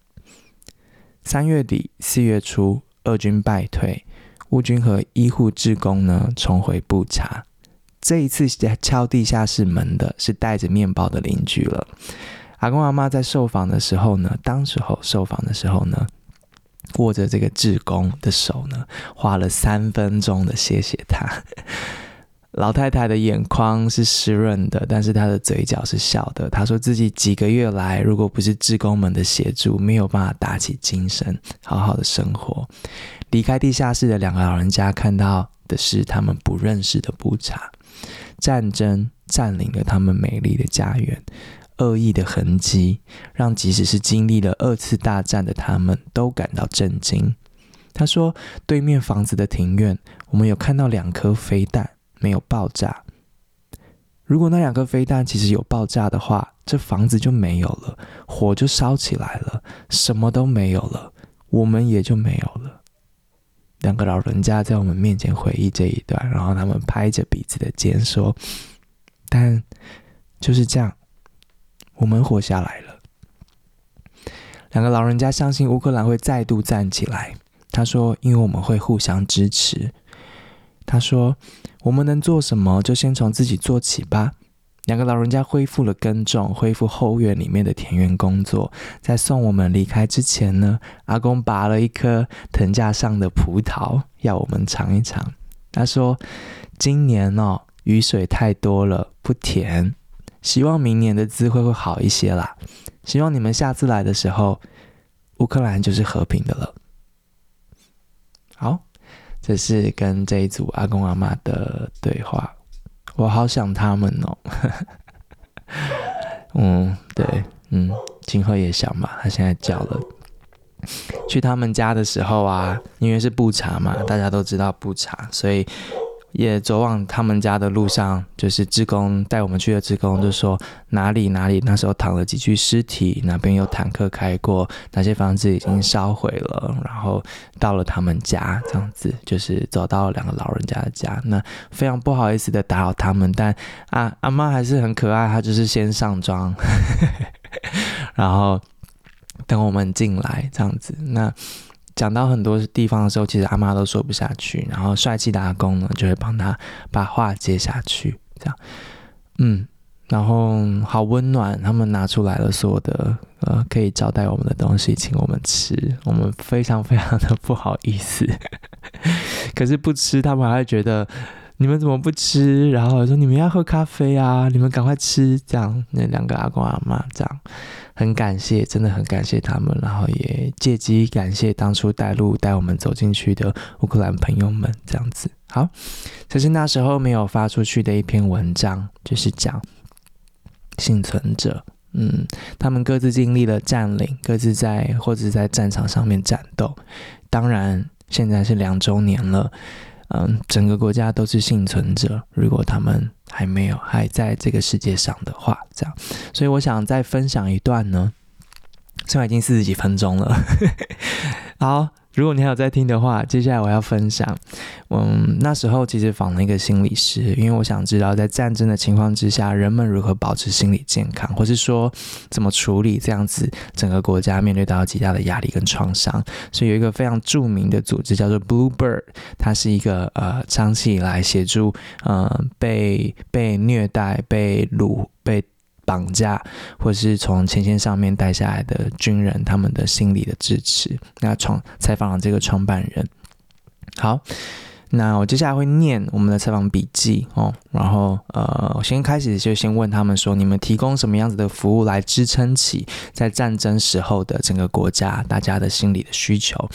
三月底四月初，俄军败退，乌军和医护志工呢重回布查。这一次敲地下室门的是带着面包的邻居了。阿公阿妈在受访的时候呢，当时候受访的时候呢，握着这个志工的手呢，花了三分钟的谢谢他。*laughs* 老太太的眼眶是湿润的，但是她的嘴角是笑的。她说自己几个月来，如果不是志工们的协助，没有办法打起精神，好好的生活。离开地下室的两个老人家看到的是他们不认识的布查，战争占领了他们美丽的家园，恶意的痕迹让即使是经历了二次大战的他们都感到震惊。他说，对面房子的庭院，我们有看到两颗飞弹。没有爆炸。如果那两颗飞弹其实有爆炸的话，这房子就没有了，火就烧起来了，什么都没有了，我们也就没有了。两个老人家在我们面前回忆这一段，然后他们拍着彼此的肩说：“但就是这样，我们活下来了。”两个老人家相信乌克兰会再度站起来。他说：“因为我们会互相支持。”他说。我们能做什么，就先从自己做起吧。两个老人家恢复了耕种，恢复后院里面的田园工作。在送我们离开之前呢，阿公拔了一颗藤架上的葡萄，要我们尝一尝。他说：“今年哦，雨水太多了，不甜。希望明年的滋味会好一些啦。希望你们下次来的时候，乌克兰就是和平的了。”好。这是跟这一组阿公阿妈的对话，我好想他们哦。*laughs* 嗯，对，嗯，今后也想吧，他现在叫了。去他们家的时候啊，因为是布查嘛，大家都知道布查，所以。也走往他们家的路上，就是志工带我们去的志工就说哪里哪里那时候躺了几具尸体，哪边有坦克开过，哪些房子已经烧毁了，然后到了他们家这样子，就是走到了两个老人家的家。那非常不好意思的打扰他们，但啊阿妈还是很可爱，她就是先上妆，然后等我们进来这样子。那。讲到很多地方的时候，其实阿妈都说不下去，然后帅气的阿公呢就会帮他把话接下去，这样，嗯，然后好温暖，他们拿出来了所有的呃可以招待我们的东西，请我们吃，我们非常非常的不好意思，*laughs* 可是不吃，他们还会觉得你们怎么不吃？然后说你们要喝咖啡啊，你们赶快吃，这样，那两个阿公阿妈这样。很感谢，真的很感谢他们，然后也借机感谢当初带路带我们走进去的乌克兰朋友们，这样子。好，这是那时候没有发出去的一篇文章，就是讲幸存者，嗯，他们各自经历了占领，各自在或者在战场上面战斗。当然，现在是两周年了。嗯，整个国家都是幸存者。如果他们还没有还在这个世界上的话，这样，所以我想再分享一段呢。现在已经四十几分钟了，*laughs* 好。如果你还有在听的话，接下来我要分享，嗯，那时候其实访了一个心理师，因为我想知道在战争的情况之下，人们如何保持心理健康，或是说怎么处理这样子整个国家面对到极大的压力跟创伤。所以有一个非常著名的组织叫做 Bluebird，它是一个呃长期以来协助呃被被虐待、被掳、被绑架，或是从前线上面带下来的军人，他们的心理的支持。那创采访了这个创办人，好。那我接下来会念我们的采访笔记哦，然后呃，先开始就先问他们说，你们提供什么样子的服务来支撑起在战争时候的整个国家大家的心理的需求？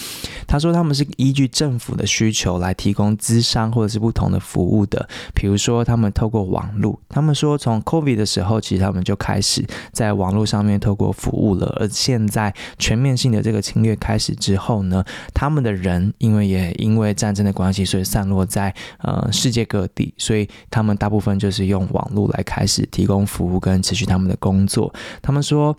他说他们是依据政府的需求来提供咨商或者是不同的服务的，比如说他们透过网络，他们说从 COVID 的时候，其实他们就开始在网络上面透过服务了，而现在全面性的这个侵略开始之后呢，他们的人因为也因为战争的关系，所以散落在呃世界各地，所以他们大部分就是用网络来开始提供服务跟持续他们的工作。他们说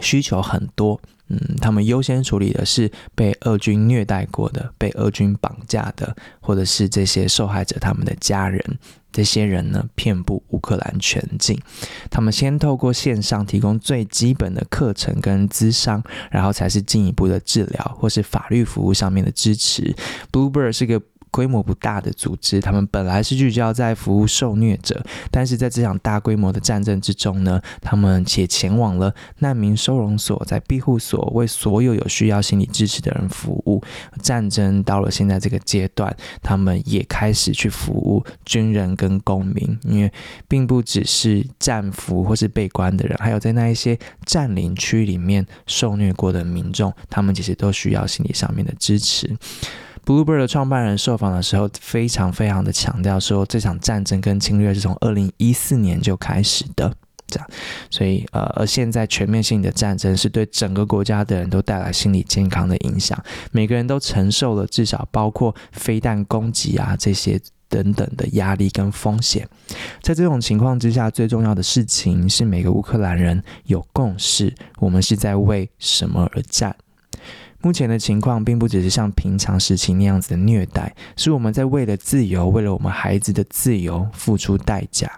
需求很多，嗯，他们优先处理的是被俄军虐待过的、被俄军绑架的，或者是这些受害者他们的家人。这些人呢，遍布乌克兰全境。他们先透过线上提供最基本的课程跟咨商，然后才是进一步的治疗或是法律服务上面的支持。Bluebird 是个。规模不大的组织，他们本来是聚焦在服务受虐者，但是在这场大规模的战争之中呢，他们且前往了难民收容所，在庇护所为所有有需要心理支持的人服务。战争到了现在这个阶段，他们也开始去服务军人跟公民，因为并不只是战俘或是被关的人，还有在那一些占领区里面受虐过的民众，他们其实都需要心理上面的支持。Bluebird 的创办人受访的时候，非常非常的强调说，这场战争跟侵略是从二零一四年就开始的，这样，所以呃，而现在全面性的战争是对整个国家的人都带来心理健康的影响，每个人都承受了至少包括飞弹攻击啊这些等等的压力跟风险。在这种情况之下，最重要的事情是每个乌克兰人有共识，我们是在为什么而战。目前的情况并不只是像平常时期那样子的虐待，是我们在为了自由，为了我们孩子的自由付出代价。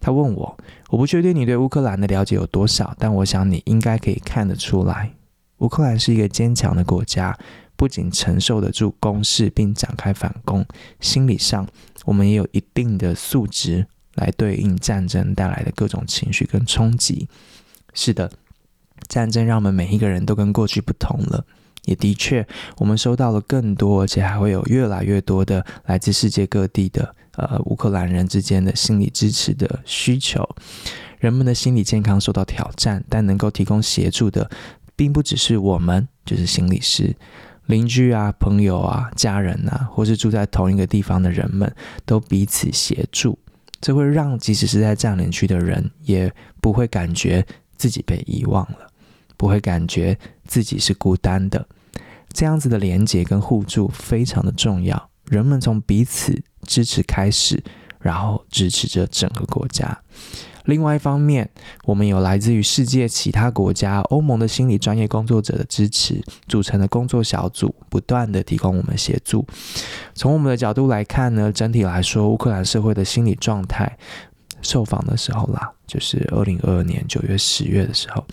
他问我，我不确定你对乌克兰的了解有多少，但我想你应该可以看得出来，乌克兰是一个坚强的国家，不仅承受得住攻势并展开反攻，心理上我们也有一定的素质来对应战争带来的各种情绪跟冲击。是的。战争让我们每一个人都跟过去不同了，也的确，我们收到了更多，而且还会有越来越多的来自世界各地的呃乌克兰人之间的心理支持的需求。人们的心理健康受到挑战，但能够提供协助的，并不只是我们，就是心理师、邻居啊、朋友啊、家人啊，或是住在同一个地方的人们，都彼此协助。这会让即使是在占领区的人，也不会感觉自己被遗忘了。不会感觉自己是孤单的，这样子的连接跟互助非常的重要。人们从彼此支持开始，然后支持着整个国家。另外一方面，我们有来自于世界其他国家、欧盟的心理专业工作者的支持，组成的工作小组，不断的提供我们协助。从我们的角度来看呢，整体来说，乌克兰社会的心理状态，受访的时候啦，就是二零二二年九月、十月的时候。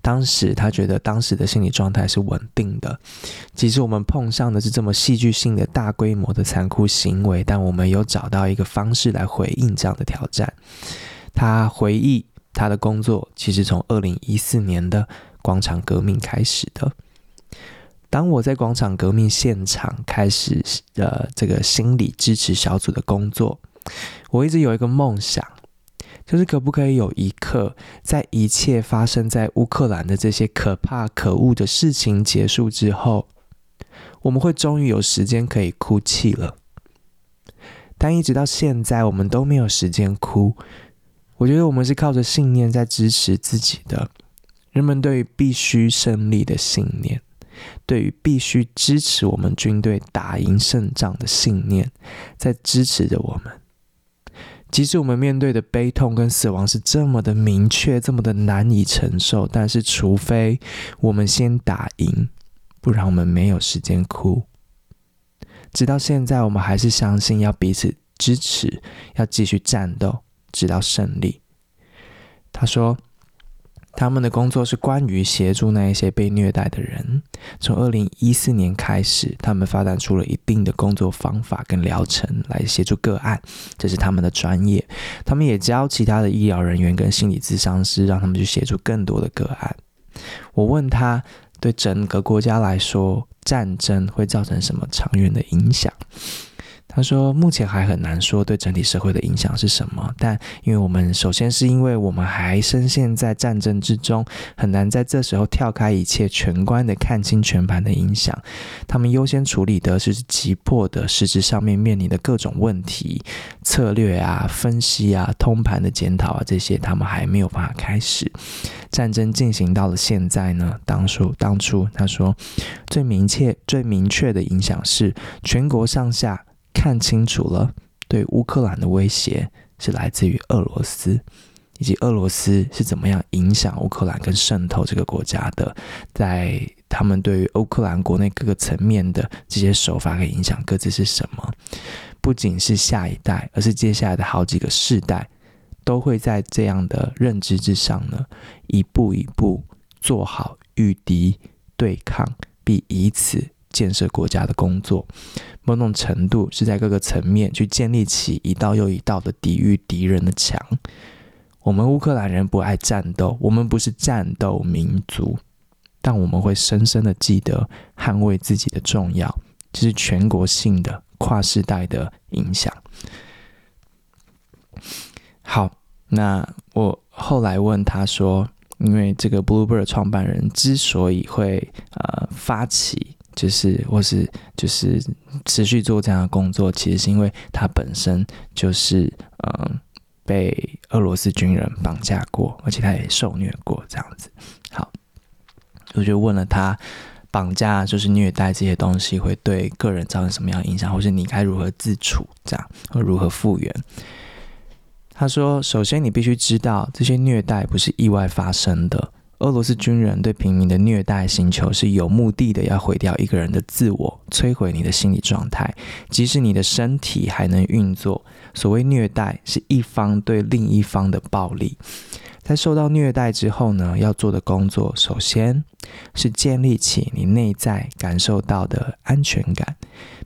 当时他觉得当时的心理状态是稳定的，即使我们碰上的是这么戏剧性的大规模的残酷行为，但我们有找到一个方式来回应这样的挑战。他回忆他的工作其实从二零一四年的广场革命开始的。当我在广场革命现场开始呃这个心理支持小组的工作，我一直有一个梦想。就是可不可以有一刻，在一切发生在乌克兰的这些可怕、可恶的事情结束之后，我们会终于有时间可以哭泣了。但一直到现在，我们都没有时间哭。我觉得我们是靠着信念在支持自己的。人们对于必须胜利的信念，对于必须支持我们军队打赢胜仗的信念，在支持着我们。即使我们面对的悲痛跟死亡是这么的明确，这么的难以承受，但是除非我们先打赢，不然我们没有时间哭。直到现在，我们还是相信要彼此支持，要继续战斗，直到胜利。他说：“他们的工作是关于协助那一些被虐待的人。从二零一四年开始，他们发展出了一定的工作方法跟疗程来协助个案，这是他们的专业。他们也教其他的医疗人员跟心理咨商师，让他们去协助更多的个案。我问他，对整个国家来说，战争会造成什么长远的影响？他说：“目前还很难说对整体社会的影响是什么，但因为我们首先是因为我们还深陷在战争之中，很难在这时候跳开一切，全观的看清全盘的影响。他们优先处理的是急迫的实质上面面临的各种问题、策略啊、分析啊、通盘的检讨啊，这些他们还没有办法开始。战争进行到了现在呢，当初当初他说最明确、最明确的影响是全国上下。”看清楚了，对乌克兰的威胁是来自于俄罗斯，以及俄罗斯是怎么样影响乌克兰跟渗透这个国家的，在他们对于乌克兰国内各个层面的这些手法和影响各自是什么？不仅是下一代，而是接下来的好几个世代，都会在这样的认知之上呢，一步一步做好御敌、对抗，并以此建设国家的工作。某种程度是在各个层面去建立起一道又一道的抵御敌人的墙。我们乌克兰人不爱战斗，我们不是战斗民族，但我们会深深的记得捍卫自己的重要，这是全国性的跨世代的影响。好，那我后来问他说，因为这个 Bluebird 创办人之所以会呃发起。就是，或是就是持续做这样的工作，其实是因为他本身就是嗯被俄罗斯军人绑架过，而且他也受虐过这样子。好，我就问了他，绑架就是虐待这些东西会对个人造成什么样的影响，或是你该如何自处，这样或如何复原？他说，首先你必须知道，这些虐待不是意外发生的。俄罗斯军人对平民的虐待，行求是有目的的，要毁掉一个人的自我，摧毁你的心理状态，即使你的身体还能运作。所谓虐待，是一方对另一方的暴力。在受到虐待之后呢，要做的工作，首先是建立起你内在感受到的安全感，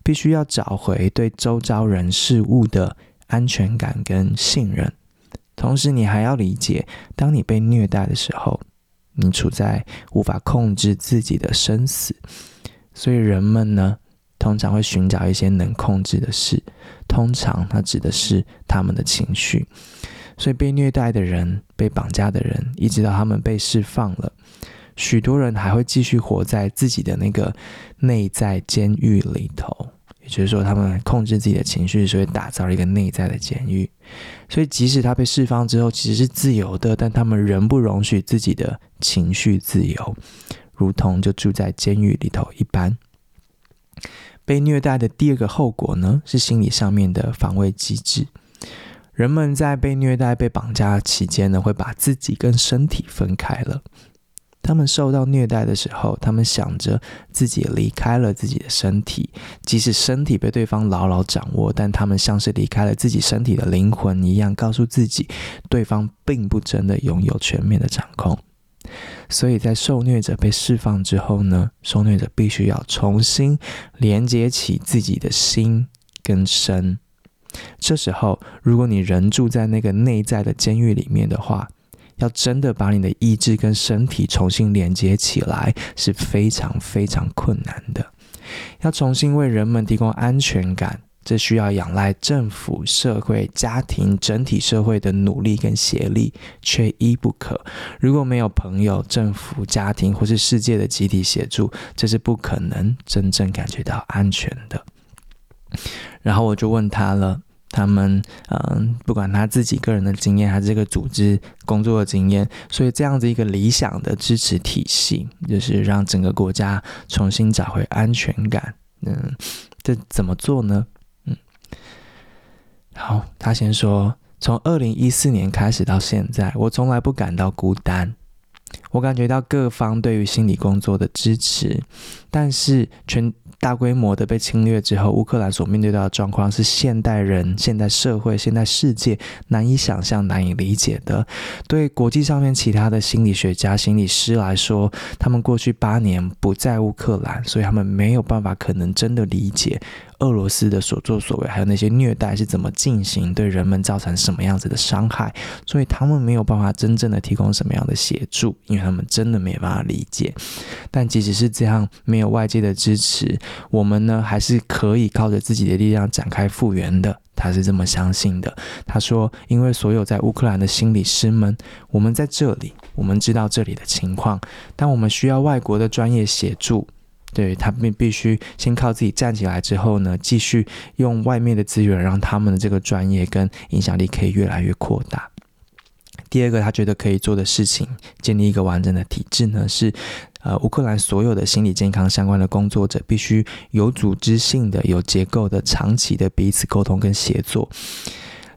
必须要找回对周遭人事物的安全感跟信任。同时，你还要理解，当你被虐待的时候。你处在无法控制自己的生死，所以人们呢，通常会寻找一些能控制的事。通常，它指的是他们的情绪。所以，被虐待的人、被绑架的人，一直到他们被释放了，许多人还会继续活在自己的那个内在监狱里头。也就是说，他们控制自己的情绪，所以打造了一个内在的监狱。所以，即使他被释放之后，其实是自由的，但他们仍不容许自己的情绪自由，如同就住在监狱里头一般。被虐待的第二个后果呢，是心理上面的防卫机制。人们在被虐待、被绑架期间呢，会把自己跟身体分开了。他们受到虐待的时候，他们想着自己离开了自己的身体，即使身体被对方牢牢掌握，但他们像是离开了自己身体的灵魂一样，告诉自己，对方并不真的拥有全面的掌控。所以在受虐者被释放之后呢，受虐者必须要重新连接起自己的心跟身。这时候，如果你仍住在那个内在的监狱里面的话，要真的把你的意志跟身体重新连接起来是非常非常困难的。要重新为人们提供安全感，这需要仰赖政府、社会、家庭、整体社会的努力跟协力，缺一不可。如果没有朋友、政府、家庭或是世界的集体协助，这是不可能真正感觉到安全的。然后我就问他了。他们嗯，不管他自己个人的经验，还是这个组织工作的经验，所以这样子一个理想的支持体系，就是让整个国家重新找回安全感。嗯，这怎么做呢？嗯，好，他先说，从二零一四年开始到现在，我从来不感到孤单。我感觉到各方对于心理工作的支持，但是全大规模的被侵略之后，乌克兰所面对到的状况是现代人、现代社会、现代世界难以想象、难以理解的。对国际上面其他的心理学家、心理师来说，他们过去八年不在乌克兰，所以他们没有办法可能真的理解。俄罗斯的所作所为，还有那些虐待是怎么进行，对人们造成什么样子的伤害，所以他们没有办法真正的提供什么样的协助，因为他们真的没办法理解。但即使是这样，没有外界的支持，我们呢还是可以靠着自己的力量展开复原的。他是这么相信的。他说：“因为所有在乌克兰的心理师们，我们在这里，我们知道这里的情况，但我们需要外国的专业协助。”对，他们必须先靠自己站起来之后呢，继续用外面的资源，让他们的这个专业跟影响力可以越来越扩大。第二个，他觉得可以做的事情，建立一个完整的体制呢，是呃，乌克兰所有的心理健康相关的工作者必须有组织性的、有结构的、长期的彼此沟通跟协作。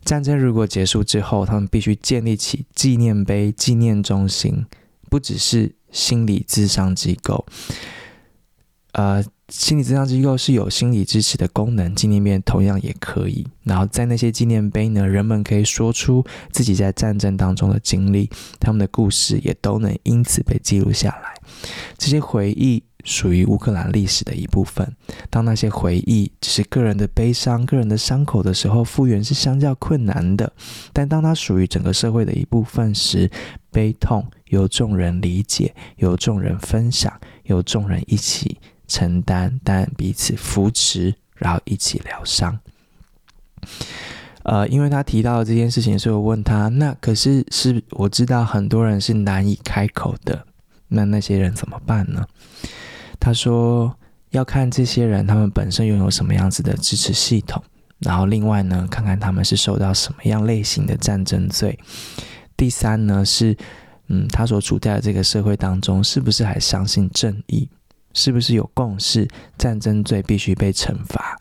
战争如果结束之后，他们必须建立起纪念碑、纪念中心，不只是心理咨商机构。呃，心理咨商机构是有心理支持的功能，纪念碑同样也可以。然后在那些纪念碑呢，人们可以说出自己在战争当中的经历，他们的故事也都能因此被记录下来。这些回忆属于乌克兰历史的一部分。当那些回忆只是个人的悲伤、个人的伤口的时候，复原是相较困难的。但当它属于整个社会的一部分时，悲痛由众人理解，由众人分享，由众人一起。承担，但彼此扶持，然后一起疗伤。呃，因为他提到了这件事情，所以我问他：那可是是我知道很多人是难以开口的，那那些人怎么办呢？他说要看这些人他们本身拥有什么样子的支持系统，然后另外呢，看看他们是受到什么样类型的战争罪。第三呢是，嗯，他所处在的这个社会当中，是不是还相信正义？是不是有共识？战争罪必须被惩罚。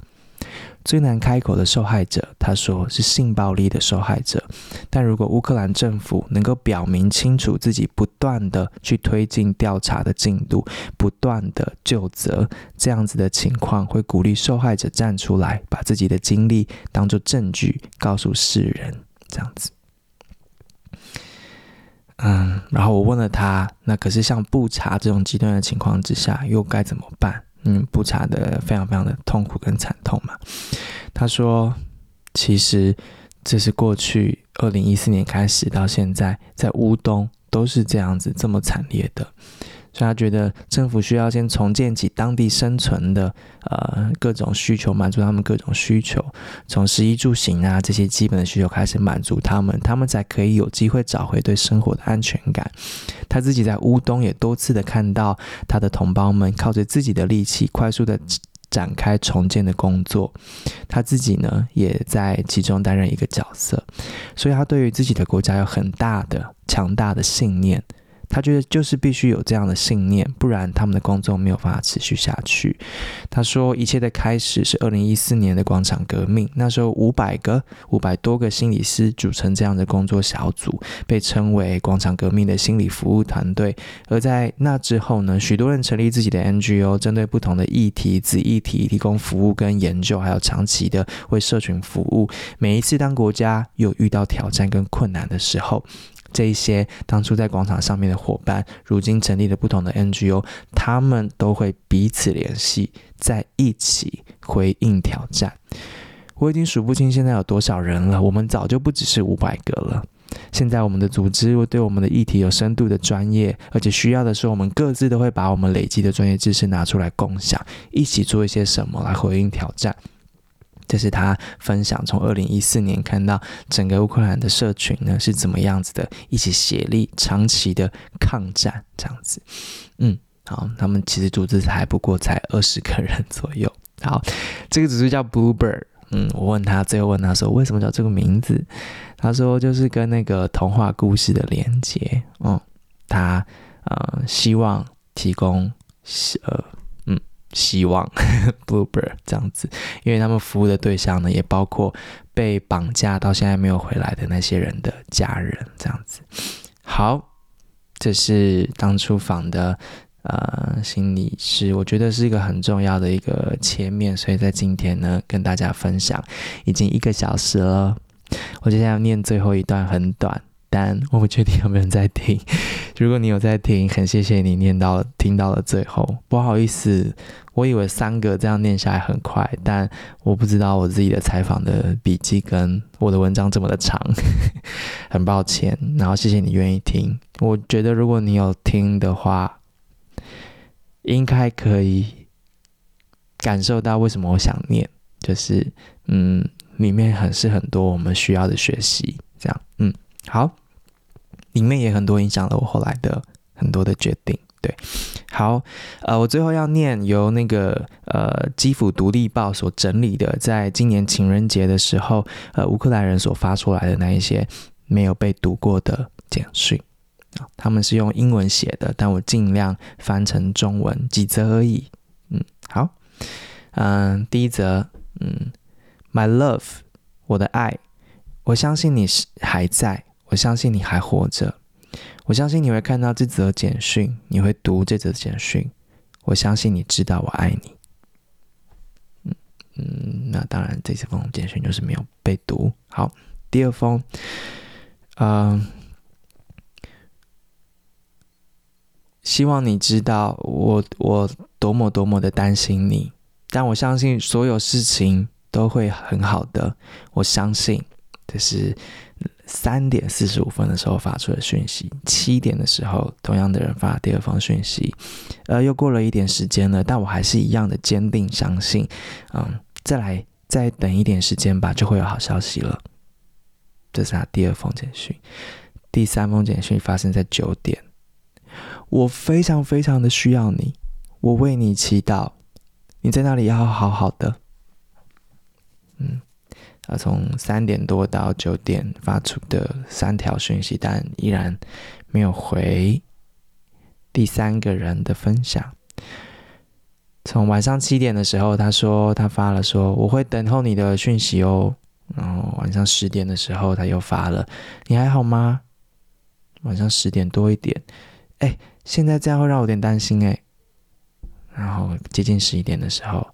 最难开口的受害者，他说是性暴力的受害者。但如果乌克兰政府能够表明清楚自己不断地去推进调查的进度，不断地究责，这样子的情况会鼓励受害者站出来，把自己的经历当作证据告诉世人。这样子。嗯，然后我问了他，那可是像不查这种极端的情况之下，又该怎么办？嗯，不查的非常非常的痛苦跟惨痛嘛。他说，其实这是过去二零一四年开始到现在，在乌东都是这样子这么惨烈的。所以他觉得政府需要先重建起当地生存的呃各种需求，满足他们各种需求，从食衣住行啊这些基本的需求开始满足他们，他们才可以有机会找回对生活的安全感。他自己在乌东也多次的看到他的同胞们靠着自己的力气快速的展开重建的工作，他自己呢也在其中担任一个角色，所以他对于自己的国家有很大的强大的信念。他觉得就是必须有这样的信念，不然他们的工作没有办法持续下去。他说，一切的开始是二零一四年的广场革命，那时候五百个、五百多个心理师组成这样的工作小组，被称为广场革命的心理服务团队。而在那之后呢，许多人成立自己的 NGO，针对不同的议题、子议题提供服务跟研究，还有长期的为社群服务。每一次当国家有遇到挑战跟困难的时候，这一些当初在广场上面的伙伴，如今成立了不同的 NGO，他们都会彼此联系，在一起回应挑战。我已经数不清现在有多少人了，我们早就不只是五百个了。现在我们的组织对我们的议题有深度的专业，而且需要的时候，我们各自都会把我们累积的专业知识拿出来共享，一起做一些什么来回应挑战。这是他分享，从二零一四年看到整个乌克兰的社群呢是怎么样子的，一起协力长期的抗战这样子。嗯，好，他们其实组织还不过才二十个人左右。好，这个组织叫 Bluebird。嗯，我问他，最后问他说为什么叫这个名字？他说就是跟那个童话故事的连接。嗯，他呃希望提供呃。希望 *laughs* Bluebird 这样子，因为他们服务的对象呢，也包括被绑架到现在没有回来的那些人的家人，这样子。好，这是当初访的呃心理师，我觉得是一个很重要的一个切面，所以在今天呢跟大家分享，已经一个小时了，我接下来要念最后一段，很短。但我不确定有没有人在听。如果你有在听，很谢谢你念到听到了最后。不好意思，我以为三个这样念下来很快，但我不知道我自己的采访的笔记跟我的文章这么的长，*laughs* 很抱歉。然后谢谢你愿意听。我觉得如果你有听的话，应该可以感受到为什么我想念，就是嗯，里面很是很多我们需要的学习，这样嗯。好，里面也很多影响了我后来的很多的决定。对，好，呃，我最后要念由那个呃基辅独立报所整理的，在今年情人节的时候，呃，乌克兰人所发出来的那一些没有被读过的简讯啊，他们是用英文写的，但我尽量翻成中文，几则而已。嗯，好，嗯、第一则，嗯，My love，我的爱，我相信你是还在。我相信你还活着，我相信你会看到这则简讯，你会读这则简讯。我相信你知道我爱你。嗯，那当然，这次封简讯就是没有被读。好，第二封，嗯、呃，希望你知道我我多么多么的担心你，但我相信所有事情都会很好的。我相信这是。三点四十五分的时候发出的讯息，七点的时候，同样的人发第二封讯息，呃，又过了一点时间了，但我还是一样的坚定相信，嗯，再来再等一点时间吧，就会有好消息了。这是他第二封简讯，第三封简讯发生在九点，我非常非常的需要你，我为你祈祷，你在那里要好好的，嗯。呃，从三点多到九点发出的三条讯息，但依然没有回第三个人的分享。从晚上七点的时候，他说他发了说我会等候你的讯息哦。然后晚上十点的时候，他又发了你还好吗？晚上十点多一点，哎，现在这样会让我有点担心哎。然后接近十一点的时候，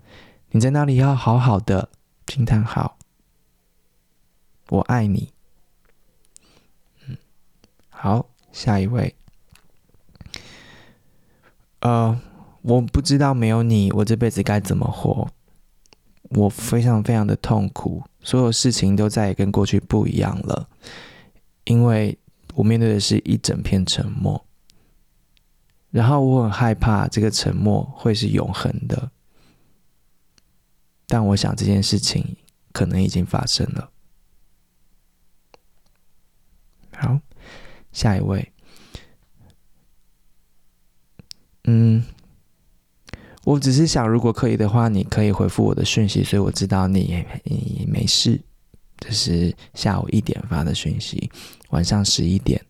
你在那里要好好的，惊叹号。我爱你。嗯，好，下一位。呃，我不知道没有你，我这辈子该怎么活。我非常非常的痛苦，所有事情都再也跟过去不一样了，因为我面对的是一整片沉默。然后我很害怕这个沉默会是永恒的，但我想这件事情可能已经发生了。好，下一位。嗯，我只是想，如果可以的话，你可以回复我的讯息，所以我知道你你没事。这是下午一点发的讯息，晚上十一点，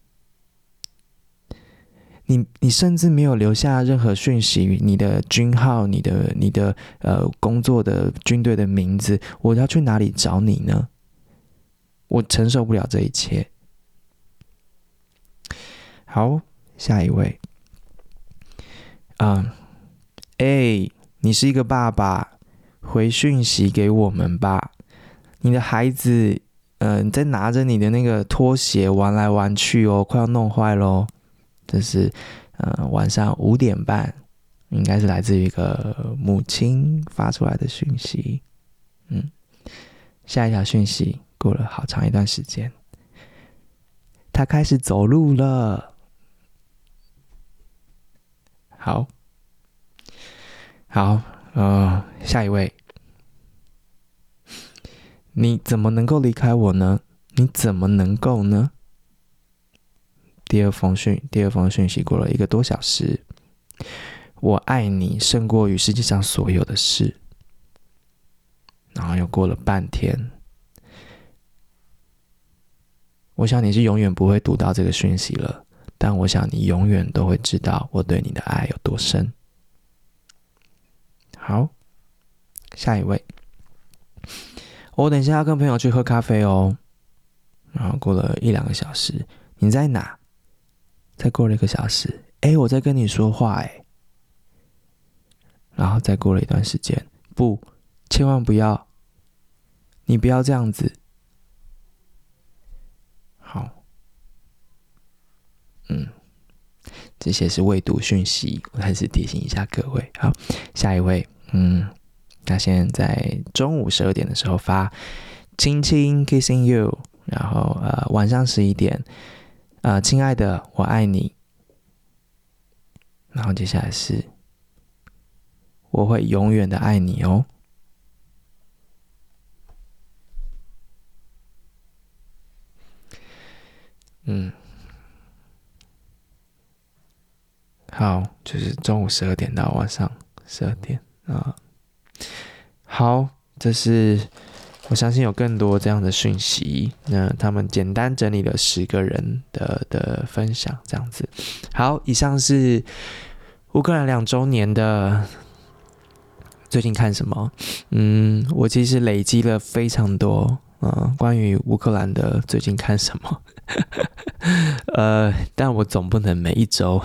你你甚至没有留下任何讯息，你的军号、你的你的呃工作的军队的名字，我要去哪里找你呢？我承受不了这一切。好，下一位。嗯，哎，你是一个爸爸，回讯息给我们吧。你的孩子，嗯、呃，在拿着你的那个拖鞋玩来玩去哦，快要弄坏喽。这是，嗯、呃，晚上五点半，应该是来自于一个母亲发出来的讯息。嗯，下一条讯息过了好长一段时间，他开始走路了。好，好，呃，下一位，你怎么能够离开我呢？你怎么能够呢？第二封讯，第二封讯息过了一个多小时，我爱你胜过于世界上所有的事。然后又过了半天，我想你是永远不会读到这个讯息了。但我想你永远都会知道我对你的爱有多深。好，下一位，我等一下要跟朋友去喝咖啡哦。然后过了一两个小时，你在哪？再过了一个小时，哎，我在跟你说话，哎，然后再过了一段时间，不，千万不要，你不要这样子。好，嗯，这些是未读讯息，我还是提醒一下各位。好，下一位，嗯，他现在在中午十二点的时候发亲亲 kissing you，然后呃晚上十一点。呃，亲爱的，我爱你。然后接下来是，我会永远的爱你哦。嗯，好，就是中午十二点到晚上十二点啊。好，这是。我相信有更多这样的讯息。那他们简单整理了十个人的的分享，这样子。好，以上是乌克兰两周年的。最近看什么？嗯，我其实累积了非常多，嗯，关于乌克兰的最近看什么。*laughs* 呃，但我总不能每一周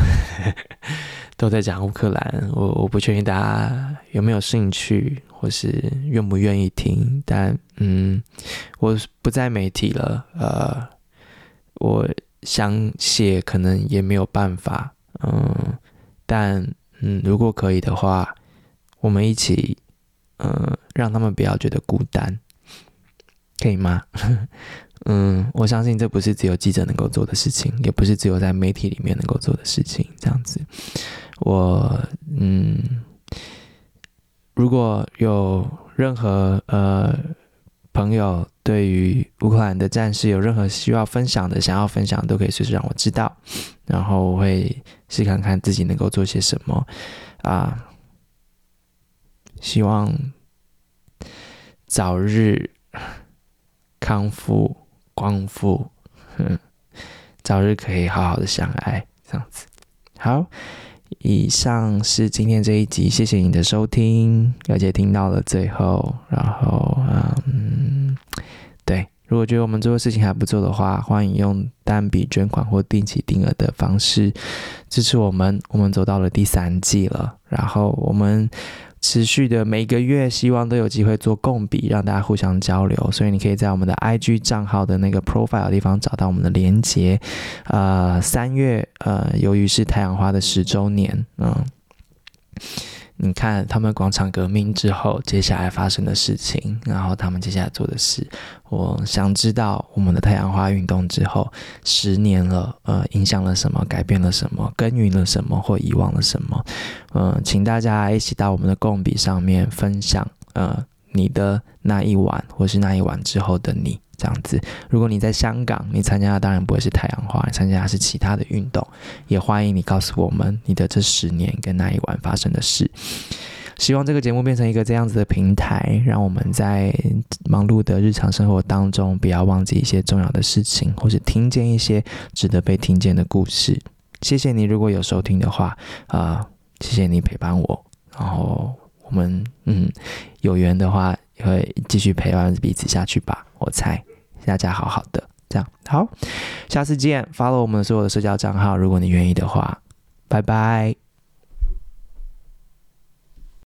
*laughs* 都在讲乌克兰。我我不确定大家有没有兴趣。或是愿不愿意听，但嗯，我不在媒体了，呃，我想写可能也没有办法，嗯，但嗯，如果可以的话，我们一起，嗯，让他们不要觉得孤单，可以吗？嗯，我相信这不是只有记者能够做的事情，也不是只有在媒体里面能够做的事情，这样子，我嗯。如果有任何呃朋友对于乌克兰的战事有任何需要分享的、想要分享，都可以随时让我知道，然后我会试看看自己能够做些什么啊。希望早日康复、光复，早日可以好好的相爱，这样子好。以上是今天这一集，谢谢你的收听，而且听到了最后，然后嗯，对，如果觉得我们做的事情还不错的话，欢迎用单笔捐款或定期定额的方式支持我们。我们走到了第三季了，然后我们。持续的每个月，希望都有机会做共笔，让大家互相交流。所以你可以在我们的 IG 账号的那个 profile 地方找到我们的连接。呃，三月，呃，由于是太阳花的十周年，嗯。你看他们广场革命之后，接下来发生的事情，然后他们接下来做的事，我想知道我们的太阳花运动之后十年了，呃，影响了什么，改变了什么，耕耘了什么，或遗忘了什么？嗯、请大家一起到我们的共笔上面分享，呃，你的那一晚，或是那一晚之后的你。这样子，如果你在香港，你参加的当然不会是太阳花，参加的是其他的运动，也欢迎你告诉我们你的这十年跟那一晚发生的事。希望这个节目变成一个这样子的平台，让我们在忙碌的日常生活当中，不要忘记一些重要的事情，或是听见一些值得被听见的故事。谢谢你，如果有收听的话，啊、呃，谢谢你陪伴我，然后我们嗯有缘的话，会继续陪伴彼此下去吧，我猜。大家好好的，这样好，下次见。follow 我们所有的社交账号，如果你愿意的话，拜拜。